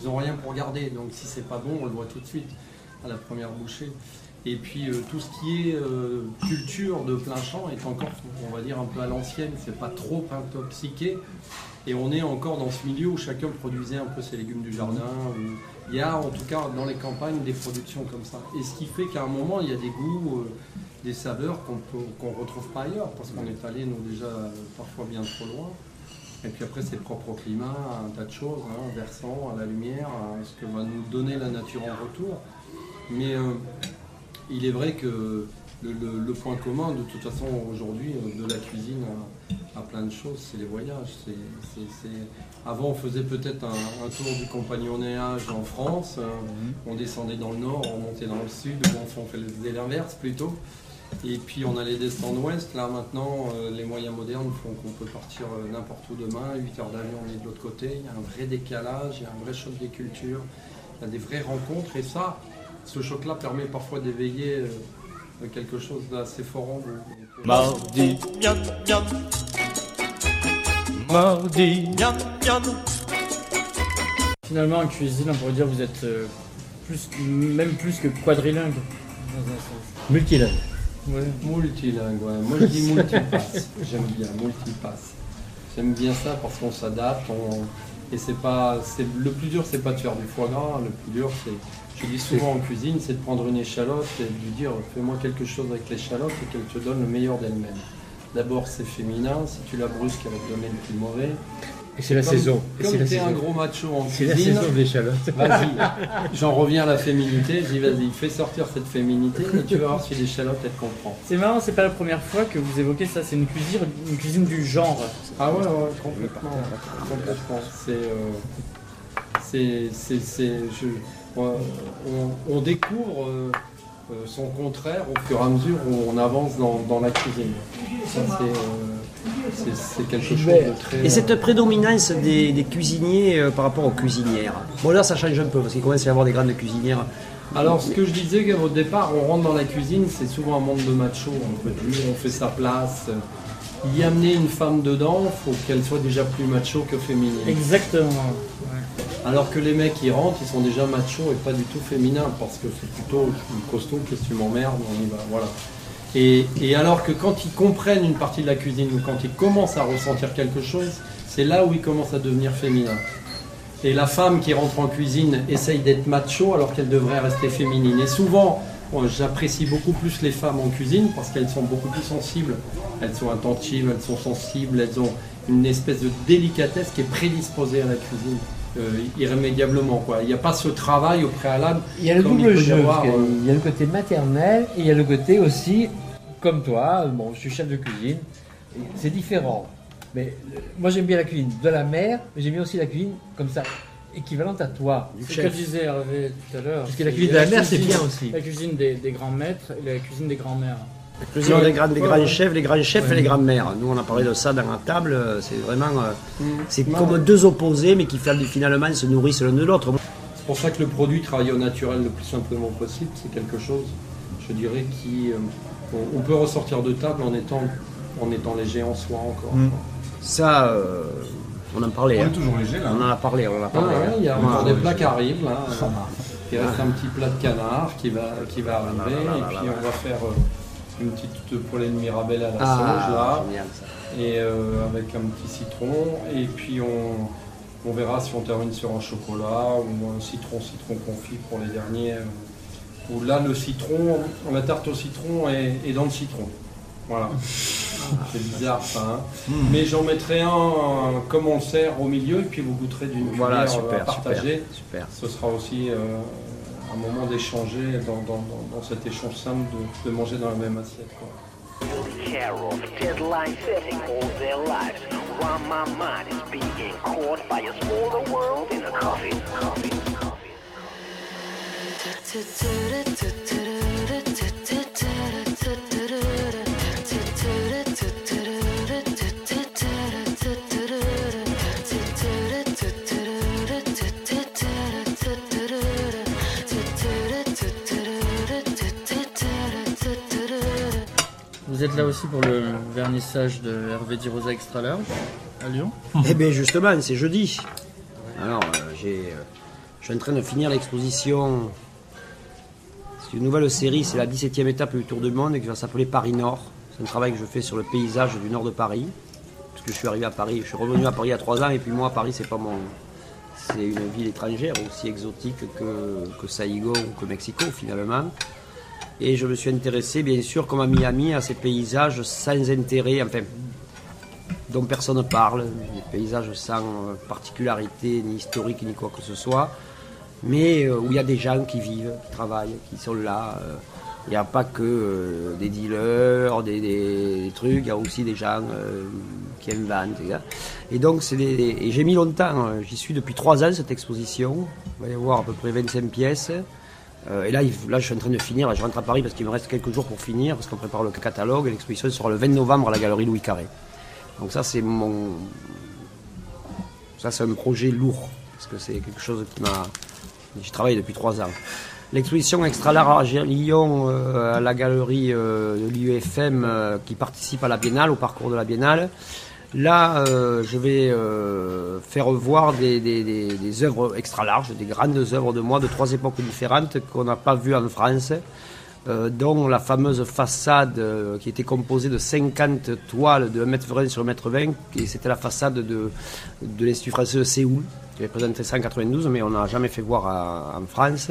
Ils ont rien pour garder, donc si c'est pas bon, on le voit tout de suite à la première bouchée. Et puis euh, tout ce qui est euh, culture de plein champ est encore, on va dire, un peu à l'ancienne, c'est pas trop intoxiqué. Et on est encore dans ce milieu où chacun produisait un peu ses légumes du jardin. Il y a en tout cas dans les campagnes des productions comme ça. Et ce qui fait qu'à un moment, il y a des goûts, euh, des saveurs qu'on qu'on retrouve pas ailleurs, parce qu'on est allé nous déjà parfois bien trop loin. Et puis après, c'est propre au climat, un tas de choses, hein, versant, à la lumière, à ce que va nous donner la nature en retour. Mais euh, il est vrai que le, point commun, de toute façon, aujourd'hui, euh, de la cuisine à, plein de choses, c'est les voyages. Avant, on faisait peut-être un, un tour du compagnonnage en France. euh, On descendait dans le nord, on montait dans le sud, ou enfin, on faisait l'inverse plutôt. Et puis on allait descendre ouest. Là maintenant, euh, les moyens modernes font qu'on peut partir euh, n'importe où demain. 8 heures d'avion, on est de l'autre côté. Il y a un vrai décalage, il y a un vrai choc des cultures, il y a des vraies rencontres. Et ça, ce choc-là permet parfois d'éveiller euh, quelque chose d'assez fort en vous. Mardi, miam, miam. Finalement, en cuisine, on pourrait dire que vous êtes euh, plus, même plus que quadrilingue. dans un sens. Multilingue. Ouais. Multilingue, ouais. Moi je dis multipasse. J'aime bien multipasse. J'aime bien ça parce qu'on s'adapte. On... Et c'est pas. c'est Le plus dur, c'est pas de faire du foie gras. Le plus dur, c'est. Je dis souvent en cuisine, c'est de prendre une échalote et de lui dire fais-moi quelque chose avec l'échalote et qu'elle te donne le meilleur d'elle-même. D'abord, c'est féminin. Si tu la brusques, elle va te donner le plus mauvais. Et c'est la Comme- saison. Et Comme t'es un gros macho en C'est la cuisine. saison de l'échalote. (laughs) Vas-y. J'en reviens à la féminité. Je dis vas-y, fais sortir cette féminité et tu vas voir si l'échalote elle te comprend. C'est marrant, c'est pas la première fois que vous évoquez ça. C'est une cuisine, une cuisine du genre. Ah ouais, ouais, complètement. complètement. C'est, euh, c'est, c'est, c'est- je- on, on- on découvre euh, euh, son contraire au fur et à mesure où on avance dans, dans la cuisine. Ça, c'est, euh, c'est, c'est quelque chose de très. Et cette prédominance des, des cuisiniers euh, par rapport aux cuisinières? Bon là ça change un peu parce qu'il commence à y avoir des grandes cuisinières. Alors, ce que je disais au départ, on rentre dans la cuisine, c'est souvent un monde de macho. On, peut dire, on fait sa place. Y amener une femme dedans, faut qu'elle soit déjà plus macho que féminine. Exactement. ouais. Alors que les mecs qui rentrent, ils sont déjà machos et pas du tout féminins parce que c'est plutôt je suis costaud, qu'est-ce que tu m'emmerdes, on y va, voilà. Et, alors que quand ils comprennent une partie de la cuisine ou quand ils commencent à ressentir quelque chose, c'est là où ils commencent à devenir féminins. Et la femme qui rentre en cuisine essaye d'être macho alors qu'elle devrait rester féminine. Et souvent, j'apprécie beaucoup plus les femmes en cuisine parce qu'elles sont beaucoup plus sensibles. Elles sont attentives, elles sont sensibles, elles ont une espèce de délicatesse qui est prédisposée à la cuisine. Euh, irrémédiablement quoi. Il n'y a pas ce travail au préalable. Il y a le double jeu. avoir, euh, Il y a le côté maternel et il y a le côté aussi, comme toi, bon, je suis chef de cuisine. C'est différent. Mais euh, moi j'aime bien la cuisine de la mer, mais j'aime bien aussi la cuisine comme ça, équivalente à toi. C'est ce que disait Hervé tout à l'heure. Parce que la cuisine de la mer, c'est cuisine- bien aussi. La cuisine des, des grands maîtres et la cuisine des grands-mères. Sinon, les grands, les grands chefs, les grands chefs Ouais. et les grands-mères. Nous, on a parlé de ça dans la table. C'est vraiment. euh, Mm. C'est comme deux opposés, mais qui finalement se nourrissent l'un de l'autre. C'est pour ça que le produit travaillé au naturel le plus simplement possible, c'est quelque chose, je dirais, qui. euh, on, on peut ressortir de table en étant, en étant léger en soi encore. Mm. Ça, euh, on en parlait. On est hein. toujours léger, là. On en a parlé, on en a Ah parlé. ouais, hein. il y a encore des plats qui arrivent là. Il reste Ah. un petit plat de canard qui va, qui va arriver là, là, et là, puis là, on va faire euh, une petite poêlée de mirabelle à la Ah, sauge là. génial, ça. Et euh, avec un petit citron. Et puis on, on verra si on termine sur un chocolat ou un citron, citron confit pour les derniers. euh, Où là le citron, la tarte au citron est, est dans le citron. Voilà. C'est bizarre ça. hein. Mm. Mais j'en mettrai un comme on le sert au milieu et puis vous goûterez d'une Voilà, cuillère euh, super, à partager. super, super. Ce sera aussi euh, un moment d'échanger dans, dans- dans- dans cet échange simple de, de manger dans la même assiette. quoi. Vous êtes là aussi pour le vernissage de Hervé Di Rosa Extra Large à Lyon Eh bien justement, c'est jeudi. Alors, euh, euh, je suis en train de finir l'exposition. C'est une nouvelle série, c'est la 17e étape du Tour du Monde qui va s'appeler Paris Nord. C'est un travail que je fais sur le paysage du nord de Paris. Parce que je suis arrivé à Paris, je suis revenu à Paris a trois ans et puis moi, Paris, c'est pas mon. C'est une ville étrangère aussi exotique que, que Saïgon ou que Mexico finalement. Et je me suis intéressé, bien sûr, comme à Miami, à ces paysages sans intérêt, enfin, dont personne ne parle, des paysages sans euh, particularité, ni historique, ni quoi que ce soit, mais euh, où il y a des gens qui vivent, qui travaillent, qui sont là. euh. Il n'y a pas que des dealers, des, trucs, il y a aussi des gens qui inventent. Et donc, c'est des- et j'ai mis longtemps, euh, j'y suis depuis trois ans cette exposition. Il va y avoir à peu près 25 pièces. Euh, et là, là, je suis en train de finir. Je rentre à Paris parce qu'il me reste quelques jours pour finir, parce qu'on prépare le catalogue. Et l'exposition sera le 20 novembre à la galerie Louis Carré. Donc ça, c'est mon... Ça, c'est un projet lourd, parce que c'est quelque chose qui m'a... J'y travaille depuis trois ans. L'exposition Extra Large à Lyon, euh, à la galerie euh, de l'UFM, qui participe à la Biennale, au parcours de la Biennale. Là, euh, je vais euh, faire voir des, œuvres extra larges, des grandes œuvres de moi de trois époques différentes qu'on n'a pas vues en France, euh, dont la fameuse façade qui était composée de 50 toiles de 1m20 sur 1m20, et c'était la façade de, l'Institut français de Séoul, qui avait présenté ça en 92, mais on n'a jamais fait voir en France.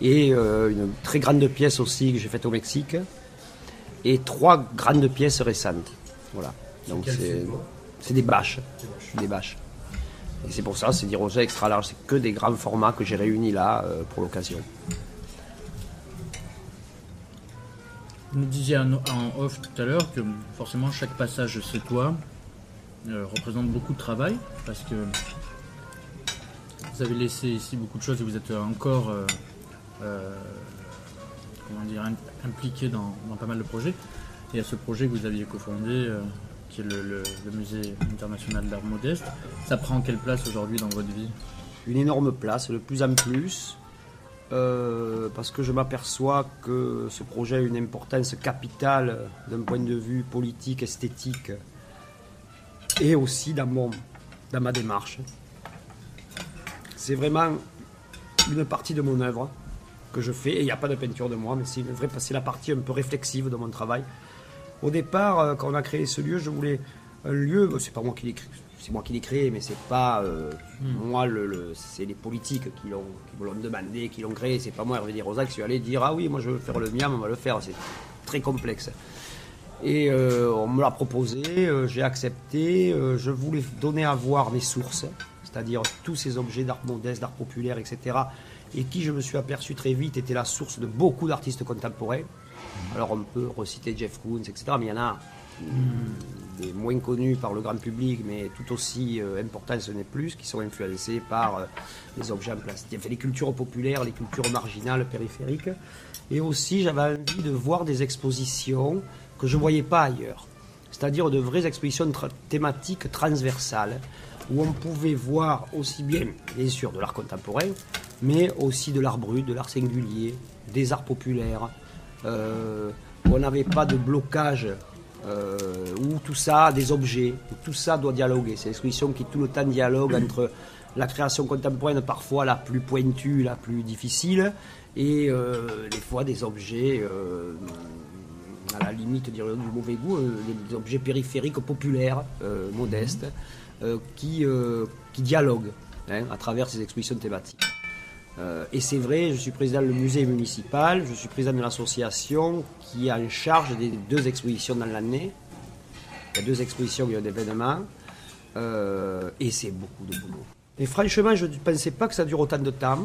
Et une très grande pièce aussi que j'ai faite au Mexique, et trois grandes pièces récentes. Voilà. Donc c'est des bâches. Des bâches. Et c'est pour ça, c'est des rosés extra large. C'est que des grands formats que j'ai réunis là euh, pour l'occasion. Vous nous disiez en en off tout à l'heure que forcément chaque passage de ce toit euh, représente beaucoup de travail parce que vous avez laissé ici beaucoup de choses et vous êtes encore euh, euh, comment dire, im- impliqué dans, dans pas mal de projets. Et a ce projet que vous aviez cofondé euh, qui le, Musée international d'art modeste. Ça prend quelle place aujourd'hui dans votre vie? Une énorme place, de plus en plus, euh, parce que je m'aperçois que ce projet a une importance capitale d'un point de vue politique, esthétique, et aussi dans, mon, dans ma démarche. C'est vraiment une partie de mon œuvre que je fais, et il n'y a pas de peinture de moi, mais c'est la partie un peu réflexive de mon travail. Au départ, euh, quand on a créé ce lieu, je voulais un lieu, c'est pas moi qui l'ai créé, c'est moi qui l'ai créé, mais c'est pas euh, Hmm. moi, le, le- c'est les politiques qui l'ont, qui l'ont demandé, qui l'ont créé. C'est pas moi, Hervé Di Rosa, qui suis allé dire ah oui, moi je veux faire le mien, on va le faire. C'est très complexe. Et euh, on me l'a proposé, euh, j'ai accepté. euh, je voulais donner à voir mes sources, c'est-à-dire tous ces objets d'art modeste, d'art populaire, etc. Et qui, je me suis aperçu très vite, était la source de beaucoup d'artistes contemporains. Alors on peut reciter Jeff Koons, etc. Mais il y en a des moins connus par le grand public, mais tout aussi euh, importants, ce n'est plus, qui sont influencés par euh, les objets en plastique, enfin, les cultures populaires, les cultures marginales, périphériques. Et aussi, j'avais envie de voir des expositions que je ne voyais pas ailleurs. C'est-à-dire de vraies expositions thématiques transversales, où on pouvait voir aussi bien, bien sûr, de l'art contemporain, mais aussi de l'art brut, de l'art singulier, des arts populaires, on n'avait pas de blocage, euh, où tout ça, des objets, où tout ça doit dialoguer. C'est une exposition qui tout le temps dialogue (clears throat) entre la création contemporaine, parfois la plus pointue, la plus difficile, et euh, des fois des objets, euh, à la limite du mauvais goût, euh, des, objets périphériques populaires, euh, modestes, euh, qui, euh, qui dialoguent hein, à travers ces expositions thématiques. Euh, et c'est vrai, je suis président du musée municipal, je suis président de l'association qui est en charge des deux expositions dans l'année. Il y a deux expositions, il y a des événements. Euh, et c'est beaucoup de boulot. Et franchement, je ne pensais pas que ça dure autant de temps.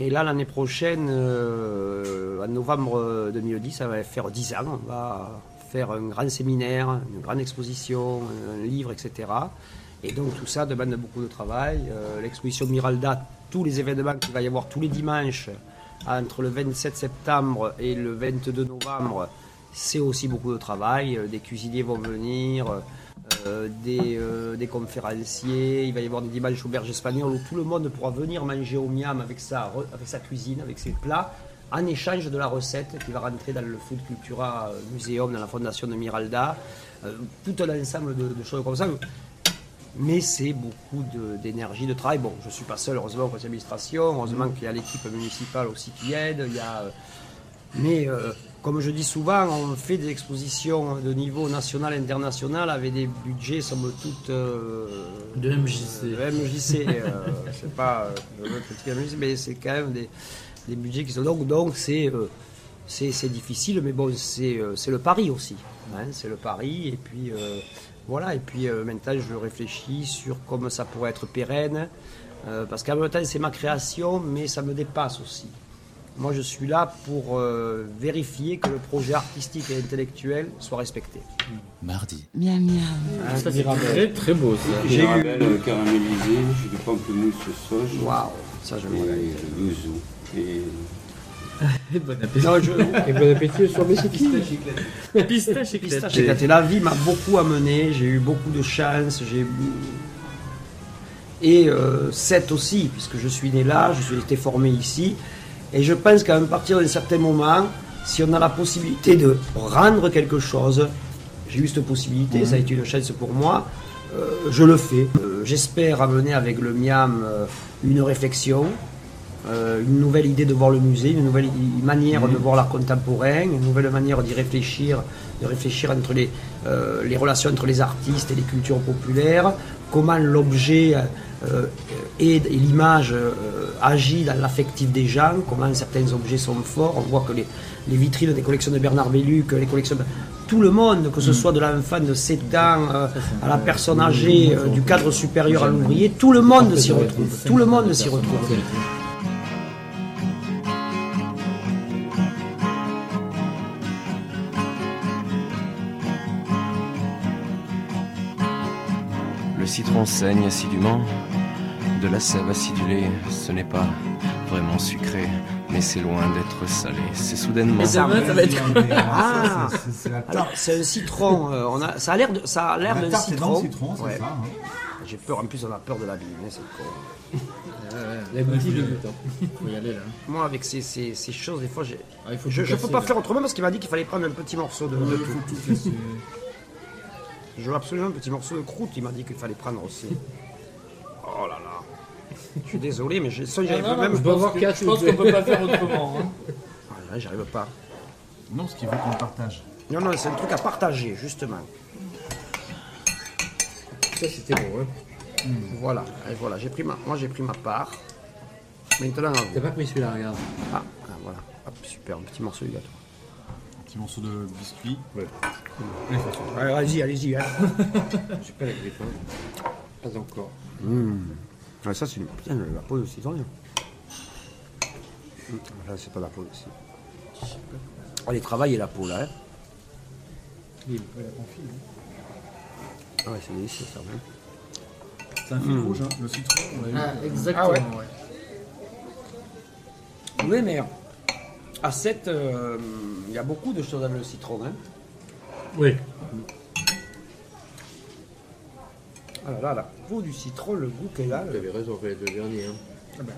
Et là, l'année prochaine, euh, en novembre 2010, ça va faire 10 ans. On va faire un grand séminaire, une grande exposition, un livre, etc. Et donc tout ça demande beaucoup de travail. Euh, L'exposition Miralda, tous les événements qu'il va y avoir tous les dimanches entre le 27 septembre et le 22 novembre, c'est aussi beaucoup de travail. Euh, Des cuisiniers vont venir, euh, des, euh, des conférenciers, il va y avoir des dimanches auberges espagnoles où tout le monde pourra venir manger au miam avec sa, cuisine, avec ses plats, en échange de la recette qui va rentrer dans le Food Cultura Museum, dans la fondation de Miralda. Tout un ensemble de choses comme ça. Mais c'est beaucoup de- d'énergie, de, travail. Bon, je ne suis pas seul, heureusement, au conseil d'administration. Heureusement qu'il y a l'équipe municipale aussi qui aide. Il y a, euh, mais euh, comme je dis souvent, on fait des expositions de niveau national, international avec des budgets, somme toute. euh, De MJC. de MJC. euh, (laughs) c'est pas. euh, la MJC, mais c'est quand même des, des budgets qui sont. Donc, donc c'est. euh, c'est difficile, mais bon, c'est euh, c'est le pari aussi. hein, c'est le pari. Et puis, euh, voilà. Et puis, euh, maintenant, je réfléchis sur comment ça pourrait être pérenne. euh, parce qu'en même temps, c'est ma création, mais ça me dépasse aussi. Moi, je suis là pour euh, vérifier que le projet artistique et intellectuel soit respecté. Mardi. Miam miam. Ah, Ça, c'est très très beau ça. J'ai eu- caramélisé, j'ai du pamplemousse sauge. Waouh, ça je Et le yuzu. Et (laughs) Et bon appétit. Non, je- Et bon appétit sur mes Pistache. Pistache éclaté. La vie m'a beaucoup amené, j'ai eu beaucoup de chance, j'ai et euh, 7 aussi, puisque je suis né là, je suis été formé ici, et je pense qu'à partir d'un certain moment, si on a la possibilité de rendre quelque chose, j'ai eu cette possibilité, ça a été une chance pour moi, euh, je le fais. Euh, J'espère amener avec le MIAM euh, une réflexion, euh, une nouvelle idée de voir le musée, une nouvelle manière de voir l'art contemporain, une nouvelle manière d'y réfléchir, de réfléchir entre les, euh, les relations entre les artistes et les cultures populaires, comment l'objet euh, et, et l'image agit dans l'affectif des gens, comment certains objets sont forts. On voit que les, les vitrines des collections de Bernard Belluc, les collections de tout le monde, que ce soit de l'enfant de 7 ans euh, à la personne âgée, euh, du cadre supérieur à l'ouvrier, tout le monde s'y retrouve. Tout le monde s'y retrouve. Citron saigne assidûment, de la sève acidulée, ce n'est pas vraiment sucré, mais c'est loin d'être salé. C'est soudainement. C'est- la alors c'est un citron. euh, on a, ça a l'air de, ça a l'air La d'un tarte est citron. dans le citron, ça, hein. J'ai peur. En plus, on a peur de l'abîmer, c'est con. La boutique de. Faut y aller là. Moi, avec ces, ces, ces choses, des fois, j'ai- Ah, il faut je ne peux pas là. faire autrement parce qu'il m'a dit qu'il fallait prendre un petit morceau de, de Ouais, tout. tout. Je veux absolument un petit morceau de croûte. Il m'a dit qu'il fallait prendre aussi. Oh là là. Je suis désolé, mais je sens que j'arrive non, même je peux avoir quatre, je pense qu'on peut pas faire autrement, hein. Ah, là, j'arrive pas. Non, ce qu'il veut qu'on partage. Non, non, c'est un truc à partager, justement. Ça, c'était bon, hein. Voilà, et voilà, j'ai pris ma, moi j'ai pris ma part. Maintenant, à vous. T'as pas pris celui-là, regarde. Ah, ah, voilà. Hop, super, un petit morceau du gâteau. Un petit morceau de biscuit. Ouais. Allez, allez-y, allez-y. Hein. (laughs) J'ai pas la griffe, hein. Pas encore. Mmh. Ah, ça, c'est une... Putain, la peau de citron. là. Mmh, Là, c'est pas la peau aussi. Allez, travaillez la peau, là. Hein. Il est pas la confit, hein. Ah ouais, c'est délicieux ça. hein. C'est un fil Mm. rouge, hein, le citron. on l'a eu. Ah, exactement. Ah ouais. ouais. Oui, mais à 7, euh, il y a beaucoup de choses avec le citron. Hein. Oui. Ah là là, la peau du citron, le goût qu'elle a. Vous avez raison, les deux derniers. Hein. Ah bah.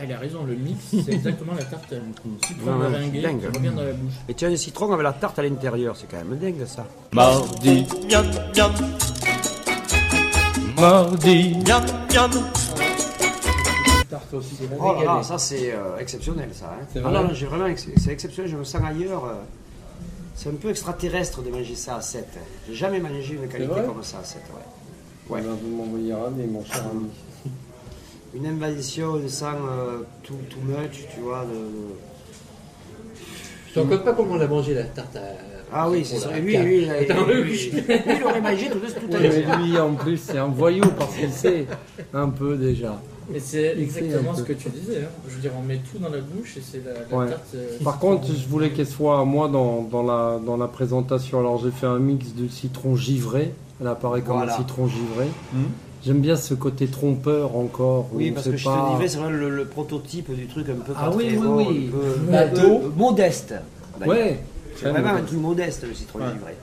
Elle a raison, le mix, c'est exactement la tarte (laughs) citron Ouais, ouais, meringuée c'est dingue. qui revient dans la bouche. Et tu as le citron avec la tarte à l'intérieur, c'est quand même dingue ça. Mardi, miam, miam. Mardi, miam, miam. Tarte aussi, c'est Oh là là, ça c'est euh, exceptionnel ça. hein. C'est Ah vrai non, non, j'ai vraiment, ex- c'est exceptionnel, je me sens ailleurs. euh, C'est un peu extraterrestre de manger ça à 7. J'ai jamais mangé une qualité vrai comme ça à 7, ouais. Ouais. Vous m'envoyer ramer, mon cher ami. (laughs) Une invasion sans euh, tout, tout much, tu vois. De, Je te raconte pas comment on a mangé la tarte à. Ah oui, c'est ça. la Lui, il, a- Attends, lui, oui. lui, il aurait mangé tout, tout à l'heure. mais lui, en plus, c'est un voyou parce qu'il sait un peu déjà. Et c'est exactement un ce que tu disais. hein. Je veux dire, on met tout dans la bouche et c'est la, la Ouais. tarte. euh, Par contre, je voulais qu'elle soit, moi, dans, dans, la, dans la présentation. Alors, j'ai fait un mix de citron givré. Elle apparaît comme Voilà. un citron givré. J'aime bien ce côté trompeur encore. Oui, parce que je pas... te c'est vraiment le, le prototype du truc un peu Ah oui, oui, haut, oui. un peu Bateau. euh, modeste. Ouais. C'est vraiment un modeste. truc modeste le citron Ouais. givré.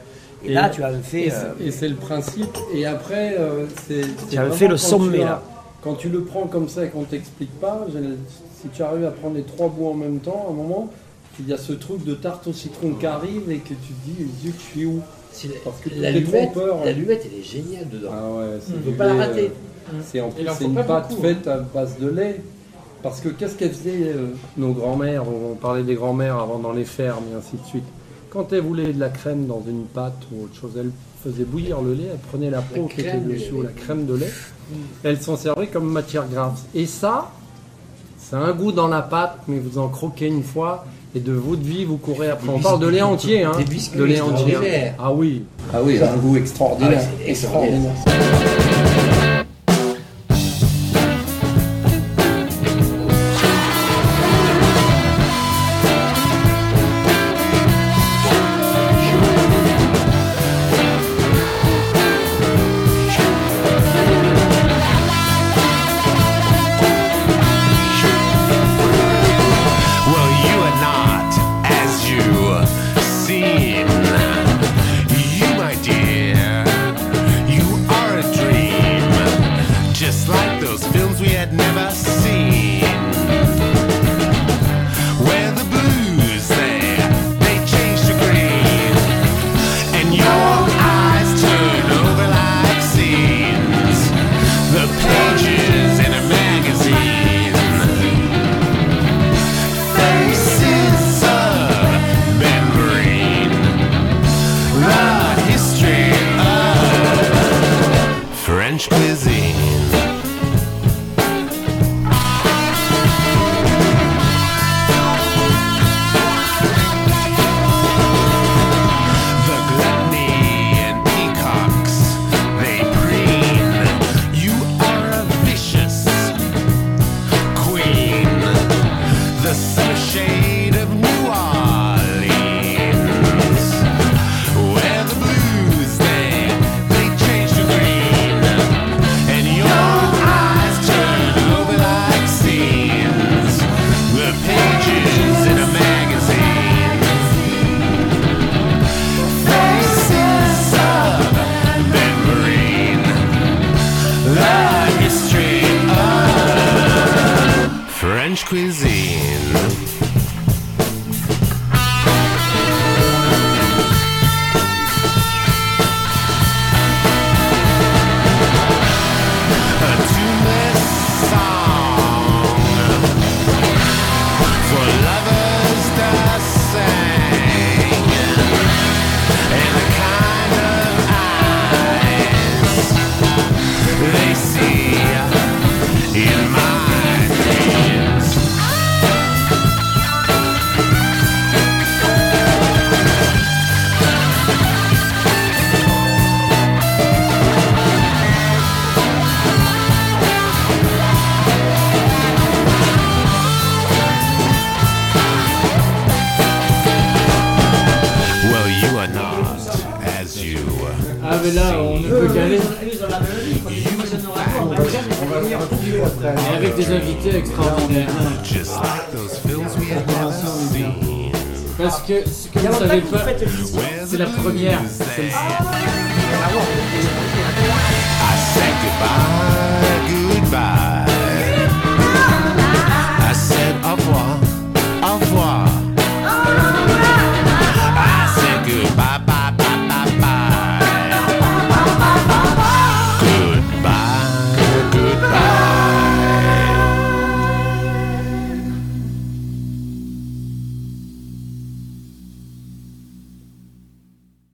Et, là, tu as fait. Et c'est- euh, et c'est le principe. Et après, euh, c'est. Tu as fait le sommet, là. Quand tu le prends comme ça et qu'on t'explique pas, si tu arrives à prendre les trois bouts en même temps, à un moment, il y a ce truc de tarte au citron qui arrive et que tu te dis, Dieu, je suis où? Parce que La lumette, hein. la lumette, elle est géniale dedans. Ah ouais, c'est On du peut pas la rater. C'est en Il plus en c'est faut une pâte beaucoup, faite à base de lait. Parce que qu'est-ce qu'elles faisaient euh, nos grands-mères? On parlait des grands-mères avant dans les fermes et ainsi de suite. Quand elles voulaient de la crème dans une pâte ou autre chose, elles faisaient bouillir le lait, elles prenaient la peau qui était crème de dessous, lait. la crème de lait, elles s'en servaient comme matière grasse. Et ça, a un goût dans la pâte, mais vous en croquez une fois et de votre vie vous courez après. On parle de lait entier, hein Des biscuits De lait entier. Ah oui. Ah oui, un goût extraordinaire. Ah, c'est extraordinaire.